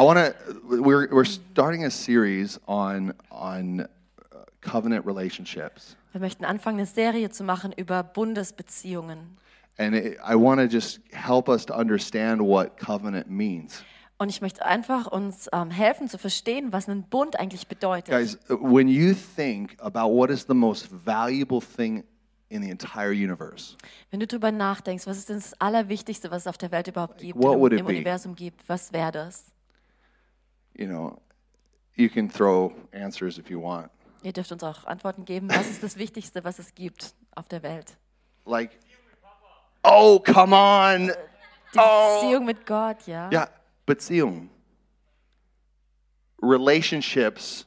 I want to. We're we're starting a series on on uh, covenant relationships, Wir möchten anfangen, eine Serie zu machen über Bundesbeziehungen. and it, I want to just help us to understand what covenant means. Und ich möchte einfach uns ähm, helfen zu verstehen, was ein Bund eigentlich bedeutet. Guys, uh, when you think about what is the most valuable thing in the entire universe, Wenn du darüber nachdenkst, was ist denn das Allerwichtigste, was es auf der Welt überhaupt gibt, what im, would it im be? Universum gibt, was wäre das? You know, you can throw answers if you want. Ihr dürft uns auch Antworten geben. Was ist das Wichtigste, was es gibt auf der Welt? Like, oh, come on. Äh, die Oh. Beziehung mit Gott, ja? Yeah, Beziehung. Relationships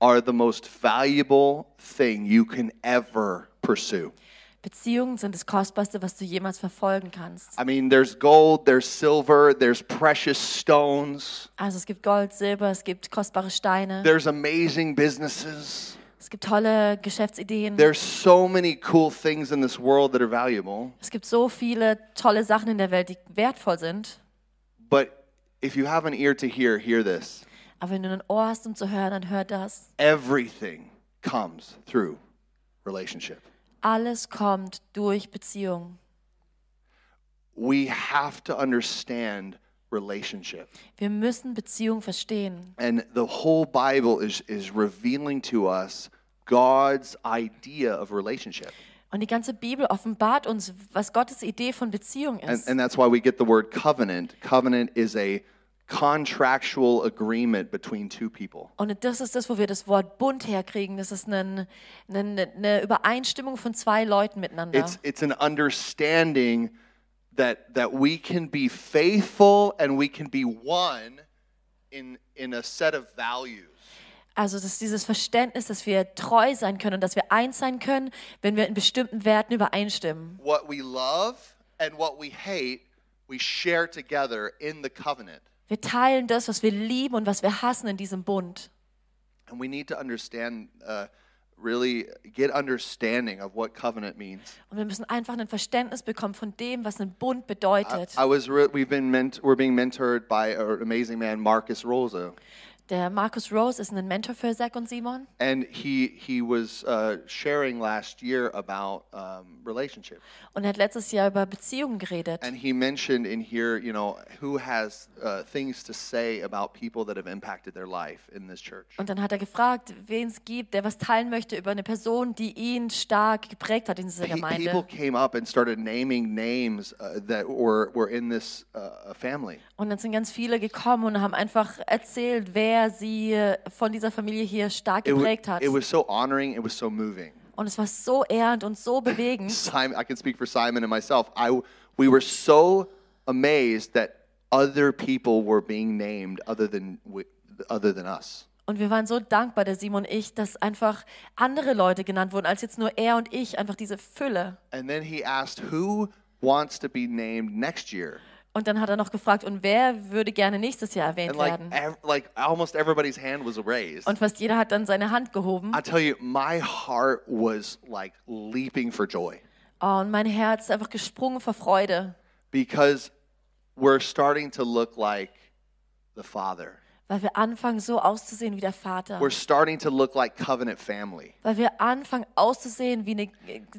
are the most valuable thing you can ever pursue. Beziehungen sind das Kostbarste, was du jemals verfolgen kannst. I mean, there's gold, there's silver, there's precious stones, Also es gibt Gold, Silber, es gibt kostbare Steine, there's amazing businesses. es gibt tolle Geschäftsideen, There's so many cool things in this world that are valuable. es gibt so viele tolle Sachen in der Welt, die wertvoll sind. But if you have an ear to hear, hear this. Aber wenn du ein Ohr hast, um zu hören, dann hör das. Everything comes through relationship. Alles kommt durch Beziehung. We have to understand relationship. Wir müssen Beziehung verstehen. And the whole Bible is, is revealing to us God's idea of relationship. Und die ganze Bibel offenbart uns, was Gottes Idee von Beziehung And, ist. and that's why we get the word covenant. Covenant is a contractual agreement between two people. Und das ist das, wo wir das Wort Bund herkriegen. Das ist eine, eine, eine Übereinstimmung von zwei Leuten miteinander. It's, it's an understanding that, that we can be faithful and we can be one in, in a set of values. Also das ist dieses Verständnis, dass wir treu sein können und dass wir eins sein können, wenn wir in bestimmten Werten übereinstimmen. What we love and what we hate, we share together in the covenant. Wir teilen das, was wir lieben und was wir hassen in diesem Bund. And we need to understand, uh, really get understanding of what covenant means. Und wir müssen einfach ein Verständnis bekommen von dem, was ein Bund I, bedeutet. I was re- we've been we're being mentored by an amazing man, Marcus Rosa, Der Markus Rose ist ein Mentor für Zack und Simon. and he he was uh, sharing last year about um, relationship, Und er hat letztes Jahr über Beziehungen geredet. and he mentioned in here, you know, who has uh, things to say about people that have impacted their life in this church. Und dann hat er gefragt, wen es gibt, der was teilen möchte über eine Person, die ihn stark geprägt hat in dieser Pe- people Gemeinde. came up and started naming names uh, that were were in this uh, family. Und dann sind ganz viele gekommen und haben einfach erzählt, wer sie von dieser Familie hier stark geprägt hat. it was so honoring. It was so moving. Und es war so ehrend und so bewegend. Simon, I can speak for Simon and myself. I, we were so amazed that other people were being named other than, other than us. Und wir waren so dankbar, der Simon und ich, dass einfach andere Leute genannt wurden, als jetzt nur er und ich, einfach diese Fülle. And then he asked, Who wants to be named next year? Und dann hat er noch gefragt, und wer würde gerne nächstes Jahr erwähnt And like, werden? ev- like almost everybody's hand was raised. Und fast jeder hat dann seine Hand gehoben. I tell you, my heart was like leaping for joy Oh, und mein Herz ist einfach gesprungen vor Freude, because we're starting to look like the Father. Weil wir anfangen so auszusehen wie der Vater. We're starting to look like covenant family. Weil wir anfangen auszusehen wie eine,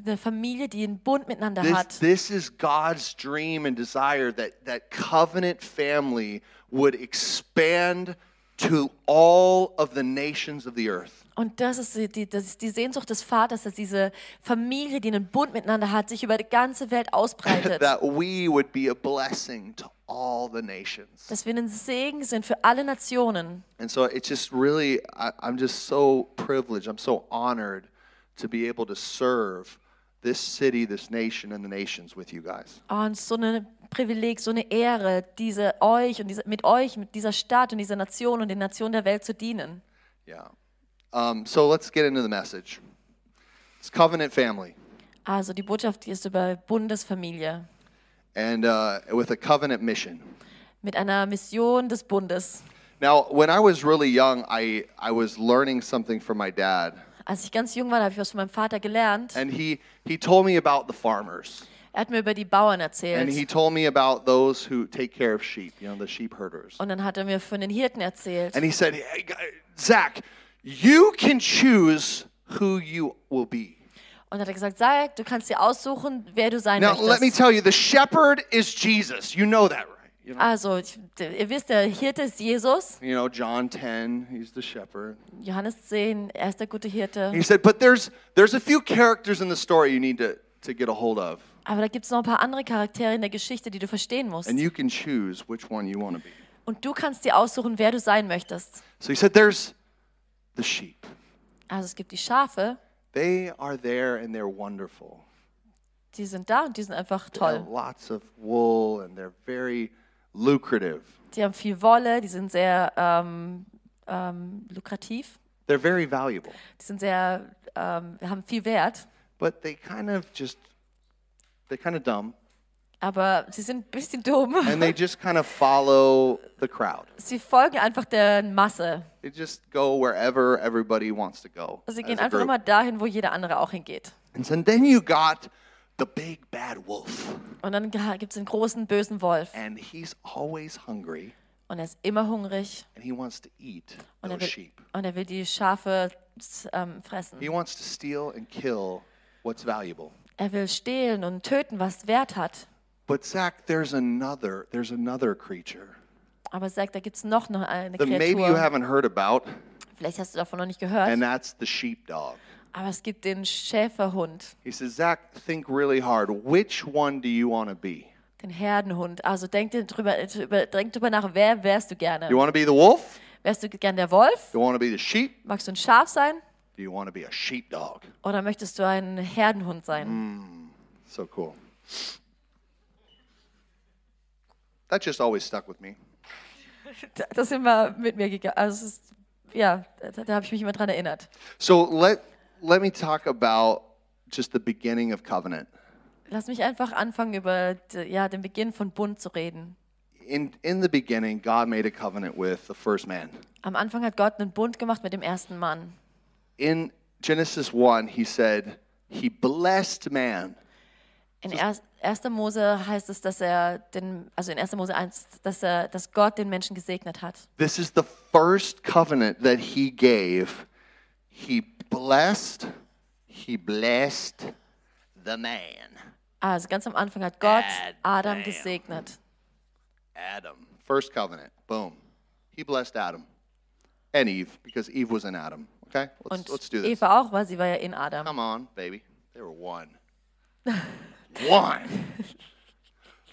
eine Familie, die einen Bund miteinander This, hat. this is God's dream and desire that, that covenant family would expand to all of the nations of the earth. Und das ist, die, das ist die Sehnsucht des Vaters, dass diese Familie, die einen Bund miteinander hat, sich über die ganze Welt ausbreitet. That we would be a blessing to all the nations. Dass wir ein Segen sind für alle Nationen. And so it's just really, I, I'm just so privileged, I'm so honored to be able to serve this city, this nation, and the nations with you guys. Und so ein Privileg, so eine Ehre, diese euch und diese, mit euch, mit dieser Stadt und dieser Nation und den Nationen der Welt zu dienen. Yeah. Um, so let's get into the message. It's covenant family. Also die Botschaft ist über Bundesfamilie and uh, with a covenant mission. mit einer Mission des Bundes. Now, when I was really young, I, I was learning something from my dad, Als ich ganz jung war, habe ich was von meinem Vater gelernt. and he, he told me about the farmers. Er hat mir über die Bauern erzählt. And he told me about those who take care of sheep, you know, the sheep herders. Und dann hat er mir von den Hirten erzählt. And he said, hey, Zach, you can choose who you will be. Und hat er gesagt, Zach, du kannst dir aussuchen, wer du sein Now, let me möchtest. tell you, the shepherd is Jesus. You know that, right? You know, Also, ich, ihr wisst, der Hirte ist Jesus. you know John 10, he's the shepherd. Johannes 10, er ist der gute Hirte. He said, but there's, there's a few characters in the story you need to, to get a hold of. Aber da gibt es noch ein paar andere Charaktere in der Geschichte, die du verstehen musst. And you can choose which one you want to be. Und du kannst dir aussuchen, wer du sein möchtest. So he said, there's the sheep. Also es gibt die Schafe, They are there and they're wonderful. die sind da und die sind einfach They have toll. lots of wool and they're very lucrative. Die haben viel Wolle, die sind sehr ähm, ähm, lukrativ, They're very valuable. die sind sehr, ähm, haben viel Wert, But they kind of just, they're kind of dumb. Aber sie sind ein bisschen dumm. And they just kind of follow the crowd. Sie folgen einfach der Masse. They just go wherever everybody wants to go. Sie as gehen einfach immer dahin, wo jeder andere auch hingeht. And so then you got the big bad wolf. Und dann gibt es den großen, bösen Wolf. And he's always hungry Und er ist immer hungrig and he wants to eat und er will, sheep. und er will die Schafe ähm, fressen. He wants to steal and kill what's valuable. Er will stehlen und töten, was Wert hat. But Zach, there's another, there's another creature Aber er sagt, da gibt es noch, noch eine that maybe you Kreatur. haven't heard about, Vielleicht hast du davon noch nicht gehört. and that's the sheepdog. Aber es gibt den Schäferhund, He says, Zach, think really hard. Which one do you want to be? den Herdenhund. Also denk dir drüber, drüber, denk drüber nach, wer wärst du gerne? You want to be the wolf? Wärst du gern der Wolf? You want to be the sheep? Magst du ein Schaf sein? Do you want to be a sheepdog? Oder möchtest du ein Herdenhund sein? So cool. That just always stuck with me. Das ist immer mit mir gegangen. Also ist, ja, da, da habe ich mich immer dran erinnert. So let let me talk about just the beginning of covenant. Lass mich einfach anfangen, über ja, den Beginn von Bund zu reden. In in the beginning, God made a covenant with the first man. Am Anfang hat Gott einen Bund gemacht mit dem ersten Mann. In Genesis 1, he said, he blessed man. In 1. Mose heißt es, dass er den, also in 1. Mose 1, dass er, dass Gott den Menschen gesegnet hat. This is the first covenant that he gave. He blessed, he blessed the man, Also ganz am Anfang hat Gott Adam. Adam gesegnet. Adam. First covenant. Boom. He blessed Adam and Eve because Eve was in Adam. Okay? Let's, Und let's do this. Eva auch, weil sie war ja in Adam. Come on, baby. They were one. one.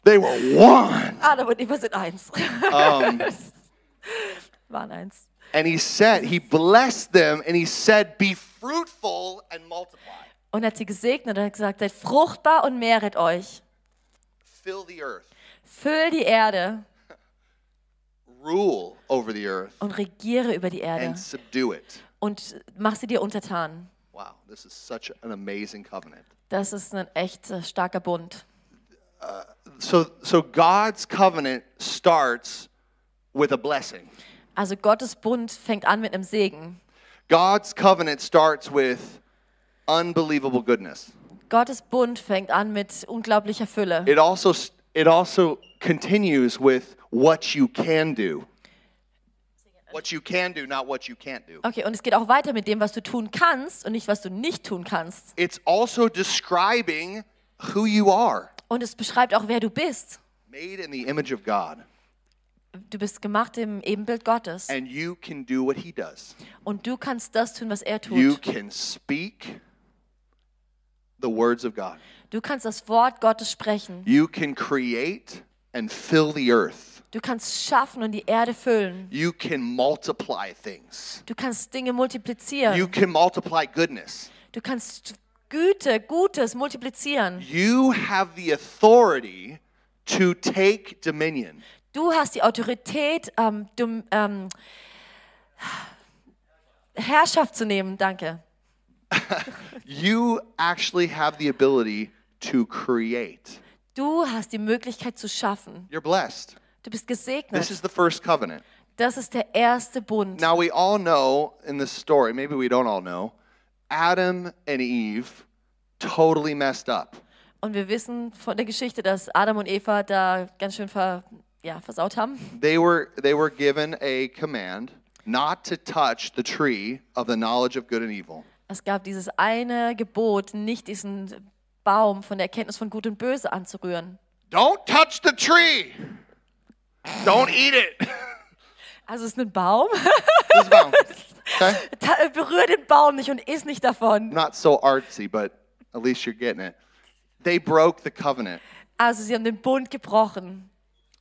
They were one. Adam und Eva sind eins. Um, Waren eins. and he said, he blessed them and he said, Be fruitful and multiply. Und er hat sie gesegnet und hat gesagt, seid fruchtbar und mehret euch. Fill the earth. Füll die Erde Rule over the earth und regiere über die Erde. and subdue it. Und mach sie dir untertan. Wow, this is such an amazing covenant. Das ist ein echt äh, starker Bund. So, so God's covenant starts with a blessing. Also Gottes Bund fängt an mit einem Segen. God's covenant starts with unbelievable goodness. Gottes Bund fängt an mit unglaublicher Fülle. It also it also continues with what you can do. What you can do, not what you can't do. Okay, und es geht auch weiter mit dem, was du tun kannst und nicht, was du nicht tun kannst. It's also describing who you are, Und es beschreibt auch, wer du bist. made in the image of God, Du bist gemacht im Ebenbild Gottes. and you can do what he does. Und du kannst das tun, was er You tut. can speak the words of God. Du kannst das Wort Gottes sprechen. You can create and fill the earth. Du kannst schaffen und die Erde füllen. You can multiply things. Du kannst Dinge You multiplizieren. can multiply goodness. Du kannst Güte, Gutes multiplizieren. You have the authority to take dominion. Du hast die Autorität, ähm, dum, ähm, Herrschaft zu nehmen. Danke. You actually have the ability to create. Du hast die Möglichkeit zu schaffen. You're blessed. Du bist This is gesegnet. the first covenant. Das ist der erste Bund. Now, we all know in this story, maybe we don't all know, Adam and Eve totally messed up. Und wir wissen von der Geschichte, dass Adam und Eva da ganz schön ver, ja, versaut haben. They were they were given a command not to touch the tree of the knowledge of good and evil. Es gab dieses eine Gebot, nicht diesen Baum von der Erkenntnis von Gut und Böse anzurühren. Don't touch the tree. Don't eat it. Also es ist ein Baum. This is about- okay? Ta- Berühr den Baum nicht und iss nicht davon. Not so artsy, but at least you're getting it. They broke the covenant Also sie haben den Bund gebrochen,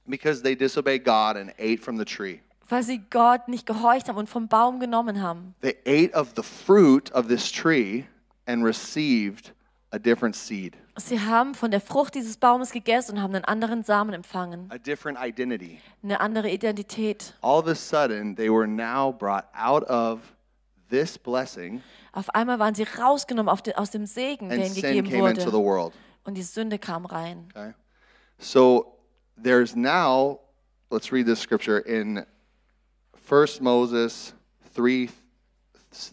because they disobeyed God and ate from the tree. weil sie Gott nicht gehorcht haben und vom Baum genommen haben. They ate of the fruit of this tree and received a different seed, Sie haben von der Frucht dieses Baumes gegessen und haben einen anderen Samen empfangen, a different identity. eine andere Identität. All of a sudden, they were now brought out of this blessing Auf einmal waren sie rausgenommen auf de, aus dem Segen, der and ihnen sin gegeben came into the wurde. world. Und die Sünde kam rein. Okay? So there's now, let's read this scripture in 1 Moses 3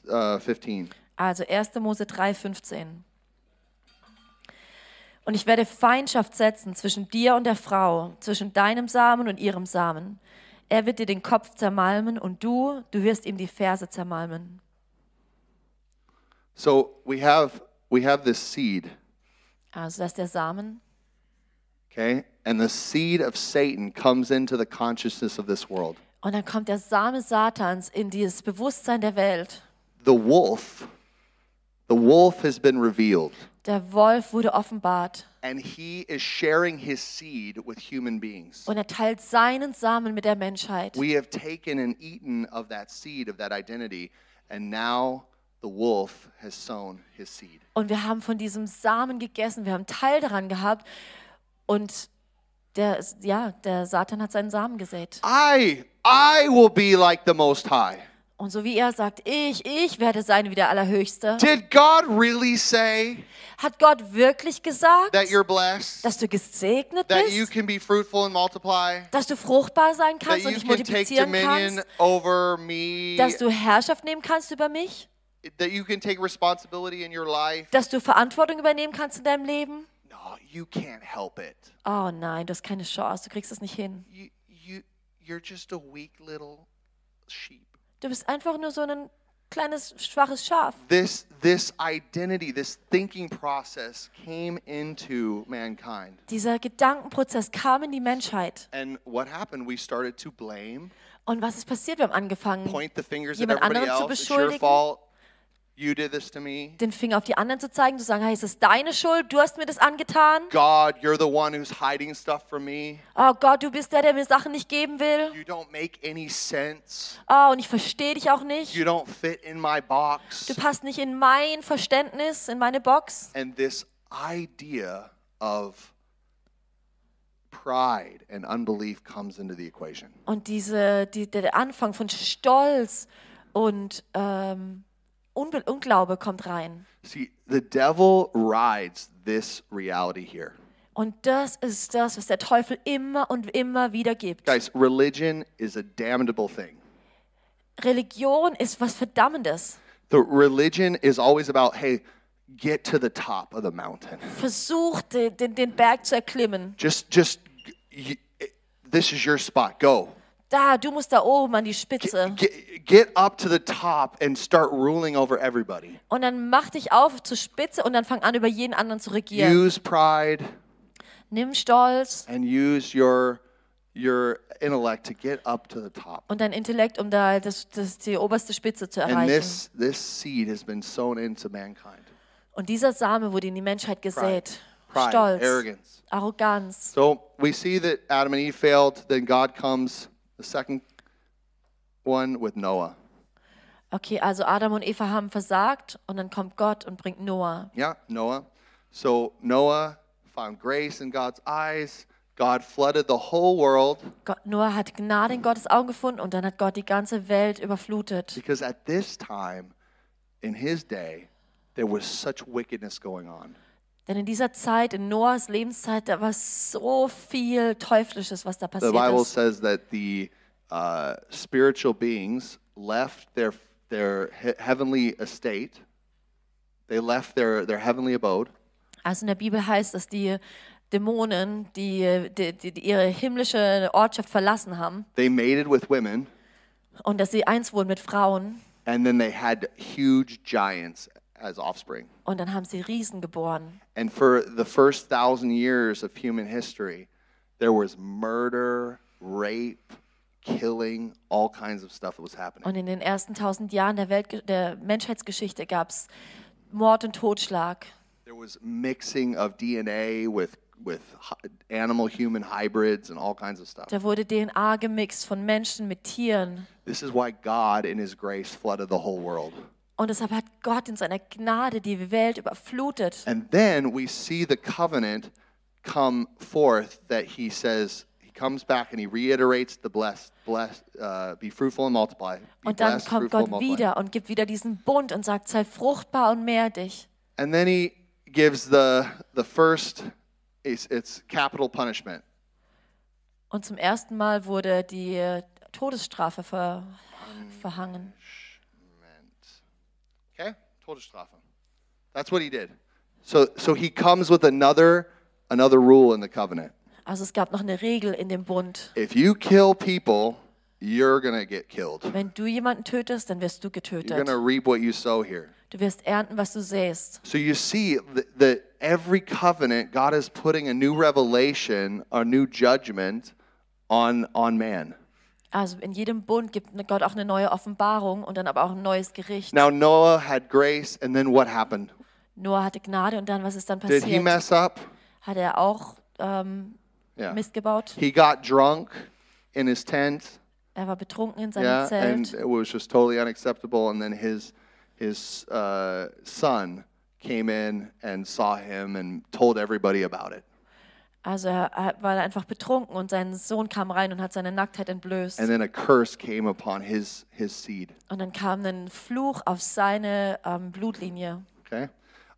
uh, 15. Also 1. Mose 3, 15. Und ich werde Feindschaft setzen zwischen dir und der Frau, zwischen deinem Samen und ihrem Samen. Er wird dir den Kopf zermalmen und du, du wirst ihm die Ferse zermalmen. So we have we have this seed, Also das ist der Samen. okay? And the seed of Satan comes into the consciousness of this world. Und dann kommt der Same Satans in dieses Bewusstsein der Welt. The wolf, the wolf has been revealed, Der Wolf wurde offenbart and he is sharing his seed with human beings. und er teilt seinen Samen mit der Menschheit. We have taken and eaten of that seed, of that identity, and now the wolf has sown his seed. Und wir haben von diesem Samen gegessen, wir haben Teil daran gehabt und der, ja, der Satan hat seinen Samen gesät. I, I will be like the Most High. Und so wie er sagt, ich, ich werde sein wie der Allerhöchste, Did God really say hat Gott wirklich gesagt, that you're blessed? dass du gesegnet That you bist, can be fruitful and multiply? dass du fruchtbar sein That kannst und you dich can take multiplizieren kannst, over me? dass du Herrschaft nehmen kannst über mich, That you can take responsibility in your life? dass du Verantwortung übernehmen kannst in deinem Leben? No, you can't help it. Oh nein, du hast keine Chance, du kriegst es nicht hin. You, you, you're just a weak little sheep. Du bist einfach nur so ein kleines, schwaches Schaf. This, this identity, this thinking process came into mankind. Dieser Gedankenprozess kam in die Menschheit. And what happened? We started to blame, Und was ist passiert? Wir haben angefangen, point the fingers at Jemand everybody anderen zu else. It's your beschuldigen. You did this to me. den Finger auf die anderen zu zeigen, zu sagen, hey, es ist deine Schuld, du hast mir das angetan. God, you're the one who's hiding stuff from me. Oh Gott, du bist der, der mir Sachen nicht geben will. You don't make any sense. Oh, und ich verstehe dich auch nicht. You don't fit in my box. Du passt nicht in mein Verständnis, in meine Box. And this idea of pride and unbelief comes into the equation. Und diese, die, der Anfang von Stolz und ähm, Unbe Unglaube kommt rein. See, the devil rides this reality here. Und das ist das, was der Teufel immer und immer wieder gibt. Guys, religion is a damnable thing. Religion ist was Verdammendes. The religion is always about, hey, get to the top of the mountain. Versuch, den, den, den Berg zu erklimmen. Just, just, y- this is your spot. Go. Da, du musst da oben an die Spitze. Get, get up to the top and start ruling over everybody. Und dann mach dich auf zur Spitze und dann fang an, über jeden anderen zu regieren. Use pride Nimm Stolz and use your your intellect to get up to the top. und dein Intellekt, um da das, das, die oberste Spitze zu And erreichen. this this seed has been sown into mankind. Und dieser Same wurde in die Menschheit gesät. Pride, Stolz, arrogance. Arroganz. So we see that Adam and Eve failed. Then God comes, the second one with Noah. Okay, also Adam und Eva haben versagt und dann kommt Gott und bringt Noah. Yeah, Noah. So Noah found grace in God's eyes. God flooded the whole world Gott, Noah hat Gnade in Gottes Augen gefunden und dann hat Gott die ganze Welt überflutet. because at this time in his day there was such wickedness going on. Denn in dieser Zeit, in Noahs Lebenszeit, da war so viel Teuflisches, was da The passiert Bible ist. says that the uh, spiritual beings left their their he- heavenly estate. They left their their heavenly abode, Also in der Bibel heißt, dass die Dämonen, die, die, die, die ihre himmlische Ortschaft verlassen haben they mated with women, und dass sie eins wurden mit Frauen and then they had huge giants as offspring. und dann haben sie Riesen geboren. And for the first thousand years of human history, there was murder, rape, killing, all kinds of stuff that was happening. Und in den ersten tausend Jahren der, Welt, der Menschheitsgeschichte gab es Mord und Totschlag. There was mixing of DNA with with animal human hybrids and all kinds of stuff. Da wurde DNA gemixt von Menschen mit Tieren. This is why God in his grace flooded the whole world. Und deshalb hat Gott in seiner Gnade die Welt überflutet. And then we see the covenant come forth that he says he comes back and he reiterates the blessed blessed uh, be fruitful and multiply. Be Und dann blessed, kommt Gott wieder und gibt wieder diesen Bund und sagt, sei fruchtbar und mehr dich. And then he gives the the first it's, it's capital punishment. Und zum ersten Mal wurde die äh, Todesstrafe ver, verhangen. Todesstrafe. That's what he did. So so he comes with another another rule in the covenant. Also es gab noch eine Regel in dem Bund. If you kill people, you're going to get killed. Wenn du jemanden tötest, dann wirst du You're going getötet. to reap what you sow here. Du wirst ernten, was du säst. So you see that, that every covenant, God is putting a new revelation, a new judgment on, on man. Also in jedem Bund gibt Gott auch eine neue Offenbarung und dann aber auch ein neues Gericht. Now, Noah had grace, and then what happened? Noah hatte Gnade und dann, was ist dann Did he passiert? mess up? Hat er auch ähm, Yeah. Mist gebaut? He got drunk in his tent, Er war betrunken in seinem yeah, and Zelt. it was just totally unacceptable. And then his, his uh, son came in and saw him and told everybody about it. Also er, er war einfach betrunken und sein Sohn kam rein und hat seine Nacktheit entblößt. And then a curse came upon his, his seed. Und dann kam ein Fluch auf seine ähm, Blutlinie. Okay?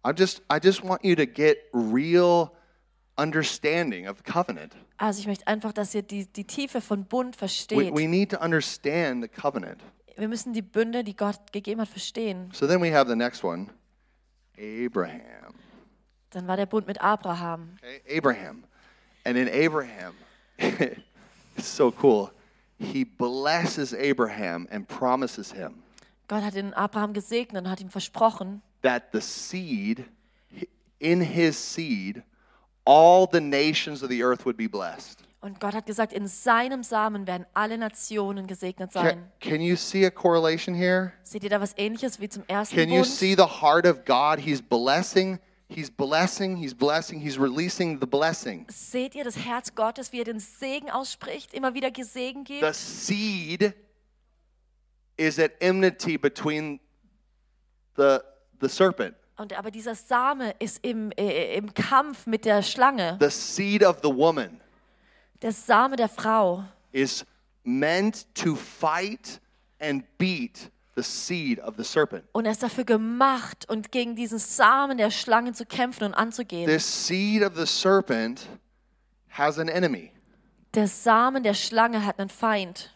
I just I just want you to get real understanding of covenant. Also ich möchte einfach, dass ihr die, die Tiefe von Bund We, versteht. we need to understand the covenant. Wir müssen die Bünde, die Gott gegeben hat, verstehen. So then we have the next one. Abraham. Dann war der Bund mit Abraham. Okay? Abraham. And in Abraham, it's so cool. He blesses Abraham and promises him Gott hat den Abraham gesegnet und hat ihm versprochen, that the seed in his seed all the nations of the earth would be blessed. und Gott hat gesagt, in seinem Samen werden alle Nationen gesegnet Can, sein. can you see a correlation here? Seht ihr da was ähnliches wie zum ersten Can you see the heart of God? He's blessing, he's blessing, he's blessing, he's releasing the blessing. Seht ihr das Herz Gottes, wie er den Segen ausspricht, immer wieder Segen The gibt? seed is at enmity between the, the serpent. Und aber dieser Same ist im, äh, im Kampf mit der Schlange. The seed of the woman Der Same der Frau is meant to fight and beat the seed of the serpent. Und er ist dafür gemacht und gegen diesen Samen der Schlange zu kämpfen und anzugehen. This seed of the serpent has an enemy, Der Samen der Schlange hat einen Feind.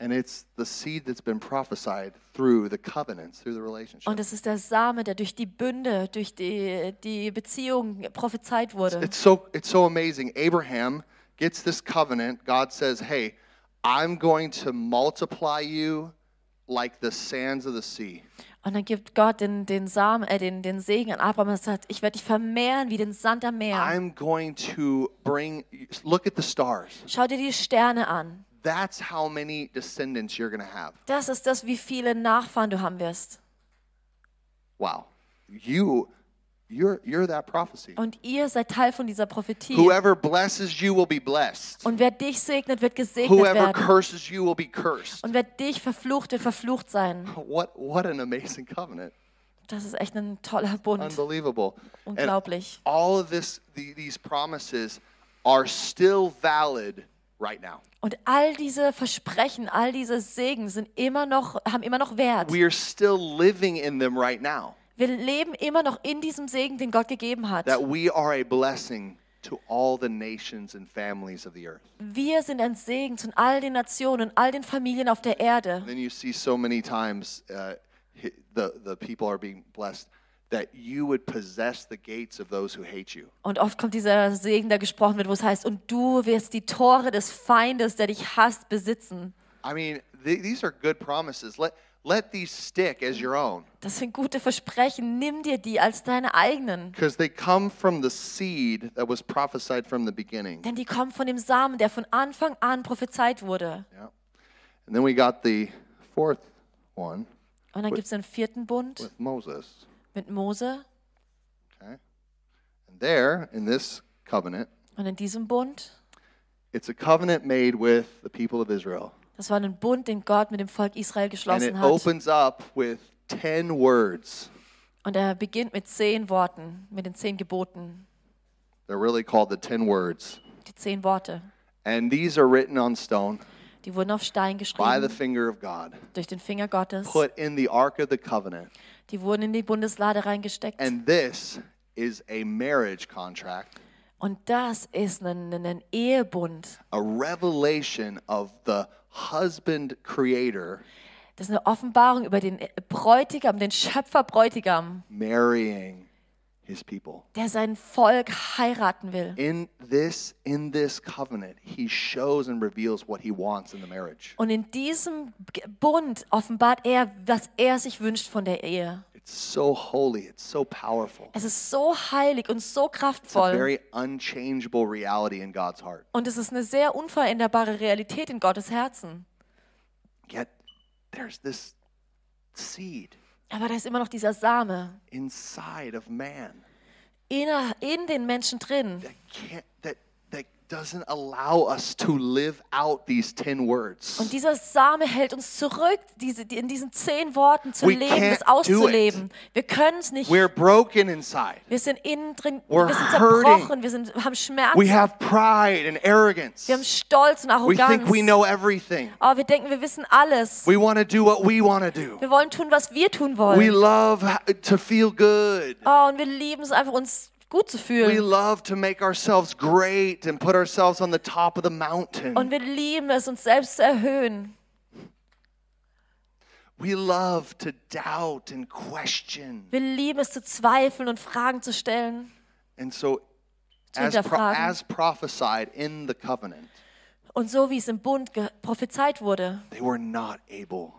and it's the seed that's been prophesied through the covenants, through the relationship. Und es ist der Same, der durch die Bünde, durch die, die Beziehung prophezeit wurde. It's so it's so amazing. Abraham gets this covenant. God says, "Hey, I'm going to multiply you like the sands of the sea." Und dann gibt Gott den, den Samen, äh, den, den Segen an Abraham und sagt, ich werde dich vermehren wie den Sand am Meer. I'm going to bring look at the stars. Schau dir die Sterne an. That's how many descendants you're going to have. Das ist das, wie viele Nachfahren du haben wirst. Wow. You you're you're that prophecy. Und ihr seid Teil von dieser Prophetie. Whoever blesses you will be blessed. Und wer dich segnet, wird gesegnet Whoever werden. curses you will be cursed. Und wer dich verflucht, wird verflucht sein. What what an amazing covenant. Das ist echt ein toller Bund. Unbelievable. And Unglaublich. all of this the, these promises are still valid right now. Und all diese Versprechen, all diese Segen sind immer noch, haben immer noch Wert. We are still living in them right now. Wir leben immer noch in diesem Segen, den Gott gegeben hat. That we are a blessing to all the nations and families of the earth. Wir sind ein Segen zu all den Nationen und all den Familien auf der Erde. Then you see so many times uh, hi- the the people are being blessed. that you would possess the gates of those who hate you. Und oft kommt dieser Segen, der gesprochen wird, wo es heißt, und du wirst die Tore des Feindes, der dich hasst, besitzen. I mean, th- these are good promises. Let, let these stick as your own Das sind gute Versprechen. Nimm dir die als deine eigenen. because they come from the seed that was prophesied from the beginning. Denn die kommen von dem Samen, der von Anfang an prophezeit wurde. Yeah. And then we got the fourth one Und dann gibt es den vierten Bund with Moses. mit Mose. Okay. And there, in this covenant, Und in diesem Bund, it's a covenant made with the people of Israel. Das war ein Bund, den Gott mit dem Volk Israel And it geschlossen hat. opens up with 10 words. Und er beginnt mit zehn Worten, mit den zehn Geboten. They're really called the 10 words. Die zehn Worte. And these are written on stone Die wurden auf Stein by the geschrieben, finger of God, durch den Finger Gottes. put in the Ark of the Covenant. Die wurden in die Bundeslade reingesteckt. And this is a marriage contract, Und das ist ein, ein Ehebund. a revelation of the husband creator Das ist eine Offenbarung über den Bräutigam, den Schöpfer Bräutigam, marrying his people. der sein Volk heiraten will. In this in this covenant, he shows and reveals what he wants in the marriage. Und in diesem Bund offenbart er, was er sich wünscht von der Ehe. It's so holy, it's so powerful. Es ist so heilig und so It's a kraftvoll. very unchangeable reality in God's heart. Und es ist eine sehr unveränderbare Realität in Gottes Herzen. Yet there's this seed Aber da ist immer noch dieser Same inside of man inner, in den Menschen drin. that can't that doesn't allow us to live out these 10 words. Und dieser Same hält uns zurück, diese, die, in diesen zehn Worten zu We leben, das auszuleben. Wir können es nicht. We're broken inside. Wir sind innen drin, We're wir sind zerbrochen, wir sind, haben Schmerzen, We have pride and arrogance. wir haben Stolz und We Arroganz. think we know everything. Aber wir denken, wir wissen alles. We want to do what we want to do. Wir wollen tun, was wir tun We wollen. love ha- to feel good. Oh, und wir lieben es einfach, uns gut zu We fühlen. love to make ourselves great and put ourselves on the top of the mountain. Und wir lieben es, uns selbst zu erhöhen. We love to doubt and question. Wir lieben es zu zweifeln und Fragen zu stellen. And so, as, pro- as prophesied in the covenant, Und so wie es im Bund prophezeit wurde, they were not able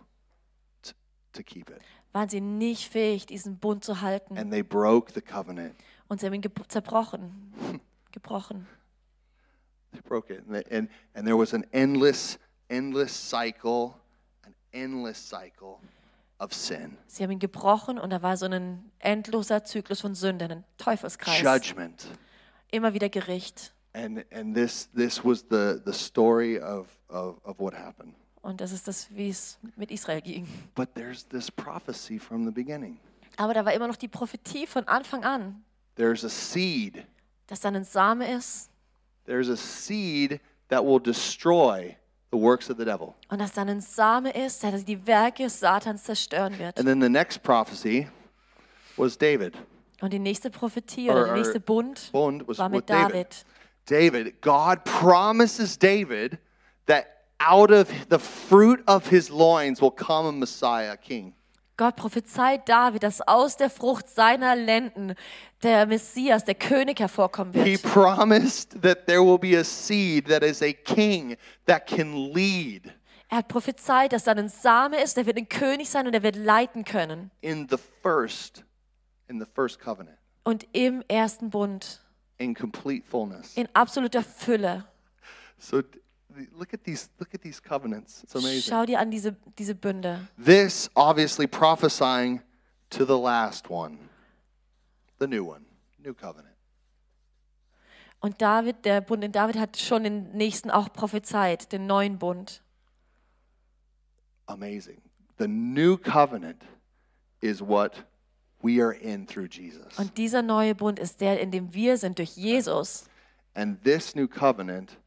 to, to keep it. Waren sie nicht fähig, diesen Bund zu halten. And they broke the covenant. Und sie haben ihn zerbrochen. Gebrochen. They broke it. And, they- and, and there was an endless, endless cycle, an endless cycle of sin, Sie haben ihn gebrochen und da war so ein endloser Zyklus von Sünde, ein Teufelskreis. judgment. Immer wieder Gericht. And, and this, this was the, the story of, of, of what happened. Und das ist das, wie es mit Israel ging. But there's this prophecy from the beginning. Aber da war immer noch die Prophetie von Anfang an, There's a seed. dass dann ein Same ist There's a seed that will destroy the works of the devil. und dass dann ein Same ist, der die Werke Satans zerstören wird. And then the next prophecy was David. Und die nächste Prophetie Or- oder der or nächste Bund Bund was war with mit David. David. David, God promises David that out of the fruit of his loins will come a Messiah, a king. Gott prophezeit David, dass aus der Frucht seiner Lenden der Messias, der König hervorkommen He wird. promised that there will be a seed that is a king that can lead Er hat prophezeit, dass dann ein Same ist, der wird ein König sein und der wird leiten können. in the first in the first covenant Und im ersten Bund, in complete fullness. in absoluter Fülle. So look at these look at these covenants. It's amazing. Schau dir an diese, diese Bünde. This obviously prophesying to the last one. The new one, new covenant. Und David, der Bund in David hat schon den nächsten auch prophezeit, den neuen Bund. Amazing. The new covenant is what we are in through Jesus. Und dieser neue Bund ist der, in dem wir sind durch Jesus. And this new covenant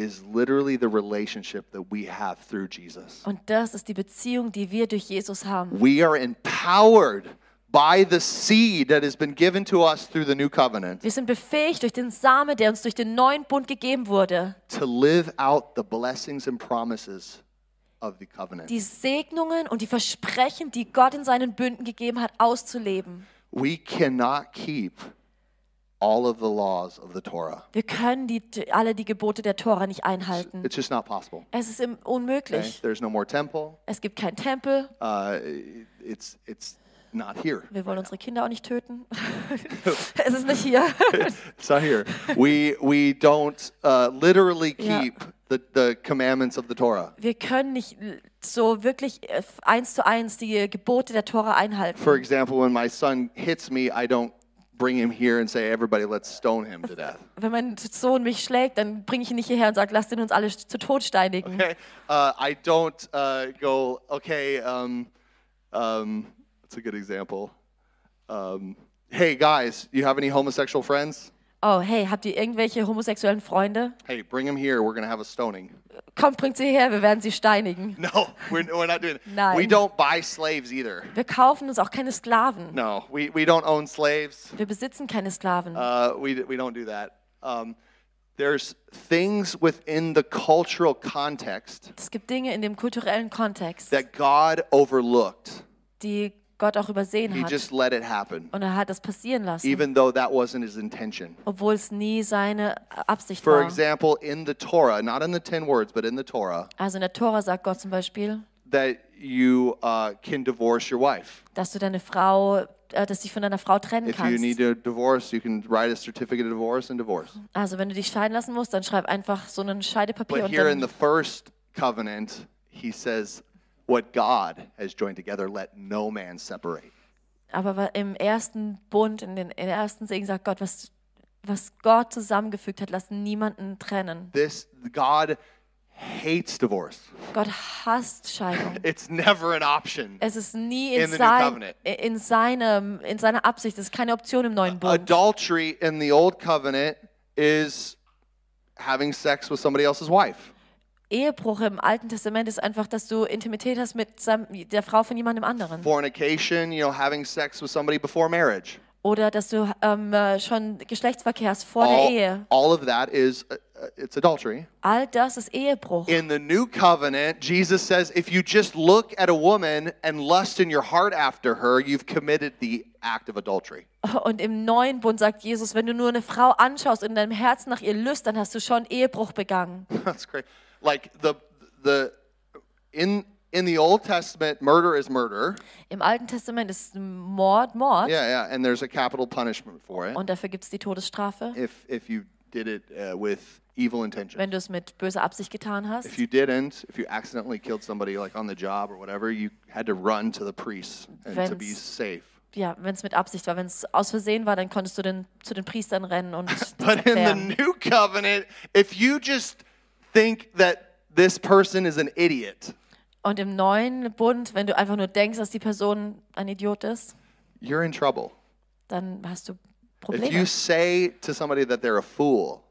is literally the relationship that we have through Jesus. Und das ist die Beziehung, die wir durch Jesus haben. We are empowered by the seed that has been given to us through the new covenant Wir sind befähigt durch den Same, der uns durch den neuen Bund gegeben wurde, to live out the blessings and promises of the covenant. die Segnungen und die Versprechen, die Gott in seinen Bünden gegeben hat, auszuleben. We cannot keep all of the laws of the Torah. Wir können die, alle die Gebote der Tora nicht einhalten. It's just not possible. Es ist im- Okay? unmöglich. There's no more temple. Es gibt keinen Tempel. Uh, it's it's not here. Wir wollen unsere Kinder auch nicht töten. es ist nicht hier. It's not here. We we don't uh, literally Ja. keep the, the commandments of the Torah. Wir können nicht so wirklich äh, eins zu eins die Gebote der Tora einhalten. For example, when my son hits me, I don't bring him here and say, "Everybody, let's stone him to death." Wenn mein Sohn mich schlägt, dann bringe ich ihn nicht hierher und sage, lasst ihn uns alle zu Tod steinigen. Okay. Uh, I don't uh, go. Okay. Um, um, that's a good example. Um, hey guys, you have any homosexual friends? Oh, hey, habt ihr irgendwelche homosexuellen Freunde? Hey, bring them here. We're gonna have a stoning. Kommt, bringt sie her, wir werden sie steinigen. No, we're, we're not doing. Nein. We don't buy slaves either. Wir kaufen uns auch keine Sklaven. No, we, we don't own slaves. Wir besitzen keine Sklaven. Uh, we, we don't do that. Um, there's things within the cultural context Es gibt Dinge in dem kulturellen Kontext, that God overlooked. die Gott auch übersehen He hat. just let it happen, Und er hat das passieren lassen, even though that wasn't his intention. obwohl es nie seine Absicht For war. example, in the Torah, not in the 10 words, but in the Torah, Also in der Tora sagt Gott zum Beispiel, that you uh, can divorce your wife. dass du deine Frau, äh, dass dich von deiner Frau trennen If you need kannst. divorce, you can write a certificate of divorce and divorce. Also wenn du dich scheiden lassen musst, dann schreib einfach so ein Scheidepapier But und here in the dann, first covenant, he says, What God has joined together, let no man separate. aber im ersten Bund, in den in ersten Segen sagt Gott, was, was Gott zusammengefügt hat, lass niemanden trennen. This God hates divorce. Gott hasst Scheidung. It's never an option. Es ist nie in, In sein, in, seinem, in seiner Absicht. Es ist keine Option im neuen Bund. Adultery in the old covenant is having sex with somebody else's wife. Ehebruch im Alten Testament ist einfach, dass du Intimität hast mit seinem, der Frau von jemandem anderen. Fornication, you know, having sex with somebody before marriage. Oder dass du ähm, äh, schon Geschlechtsverkehr hast vor der All, Ehe. all of that is uh, uh, it's adultery. All das ist Ehebruch. In the new covenant, Jesus says if you just look at a woman and lust in your heart after her, you've committed the act of adultery. Und im neuen Bund sagt Jesus, wenn du nur eine Frau anschaust und in deinem Herzen nach ihr lüst, dann hast du schon Ehebruch begangen. That's great. Like the the in in the Old Testament, murder is murder. Im Alten Testament ist Mord Mord Yeah, yeah, and there's a capital punishment for it und dafür gibt es die Todesstrafe, if if you did it uh, with evil intention. wenn du es mit böser Absicht getan hast. If you didn't, if you accidentally killed somebody like on the job or whatever, you had to run to the priest and to be Wenn's- safe. Ja, wenn es mit Absicht war. Wenn es aus Versehen war, dann konntest du den, zu den Priestern rennen und But in the new covenant, if you just think that this person is an idiot, Und im neuen Bund, wenn du einfach nur denkst, dass die Person ein Idiot ist, you're in trouble. dann hast du If Probleme. you say to somebody that they're a fool,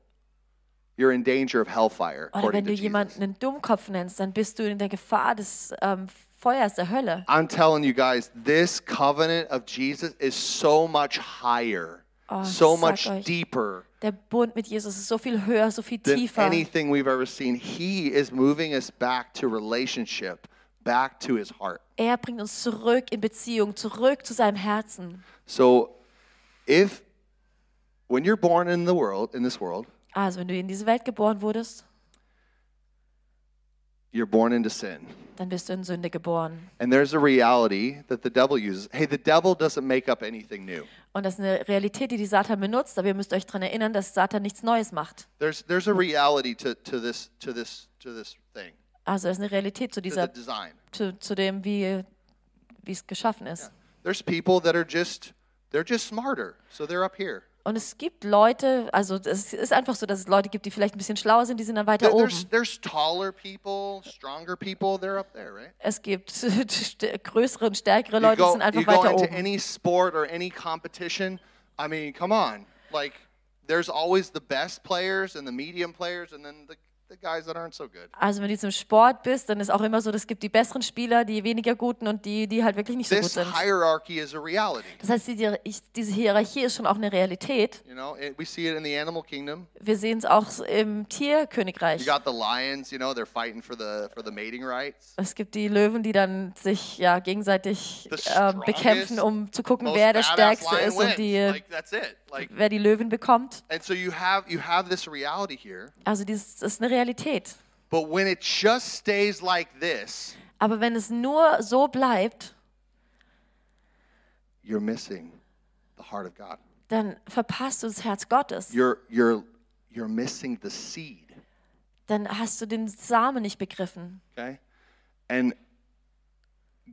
you're in danger of hellfire, Oder according wenn to du Jesus. jemanden einen Dummkopf nennst, dann bist du in der Gefahr des ähm, Feuers der Hölle. I'm telling you guys, this covenant of Jesus is so much higher, Oh, so much euch. deeper Der Bund mit Jesus ist so viel höher, so viel than tiefer. anything we've ever seen. He is moving us back to relationship, back to his heart. Er bringt uns zurück in Beziehung, zurück zu seinem Herzen. So if when you're born in the world, in this world, Also, wenn du in diese Welt geboren wurdest, you're born into sin. dann bist du in Sünde geboren. And there's a reality that the devil uses. Hey, the devil doesn't make up anything new. Und das ist eine Realität, die die Satan benutzt, aber ihr müsst euch daran erinnern, dass Satan nichts Neues macht. There's there's a reality to, to this to this to this thing, Also es ist eine Realität zu, dieser, design. zu, zu dem, wie, wie es geschaffen ist. There's people that are just they're just smarter, so they're up here. Und es gibt Leute, also es ist einfach so, dass es Leute gibt, die vielleicht ein bisschen schlauer sind, die sind dann weiter There- oben. There's there's taller people, stronger people, they're up there, right? Es gibt st- größere und stärkere Leute, die sind einfach you go weiter into oben. any sport or any competition. I mean, come on. Like there's always the best players and the medium players and then the Also wenn du zum Sport bist, dann ist auch immer so, es gibt die besseren Spieler, die weniger guten und die, die halt wirklich nicht so gut sind. hierarchy is a reality. Das heißt, diese Hierarchie ist schon auch eine Realität. You know, it, we see it in the animal kingdom. Wir sehen es auch im Tierkönigreich. Es gibt die Löwen, die dann sich ja gegenseitig The äh, bekämpfen, um zu gucken, wer der Stärkste ist und die, Like that's it. Like wer die Löwen bekommt. and so you have you have this reality here. Also dieses, das ist eine Realität. But when it just stays like this, Aber wenn es nur so bleibt, you're missing the heart of God. dann verpasst du das Herz Gottes. You're you're you're missing the seed. Dann hast du den Samen nicht begriffen. Okay? And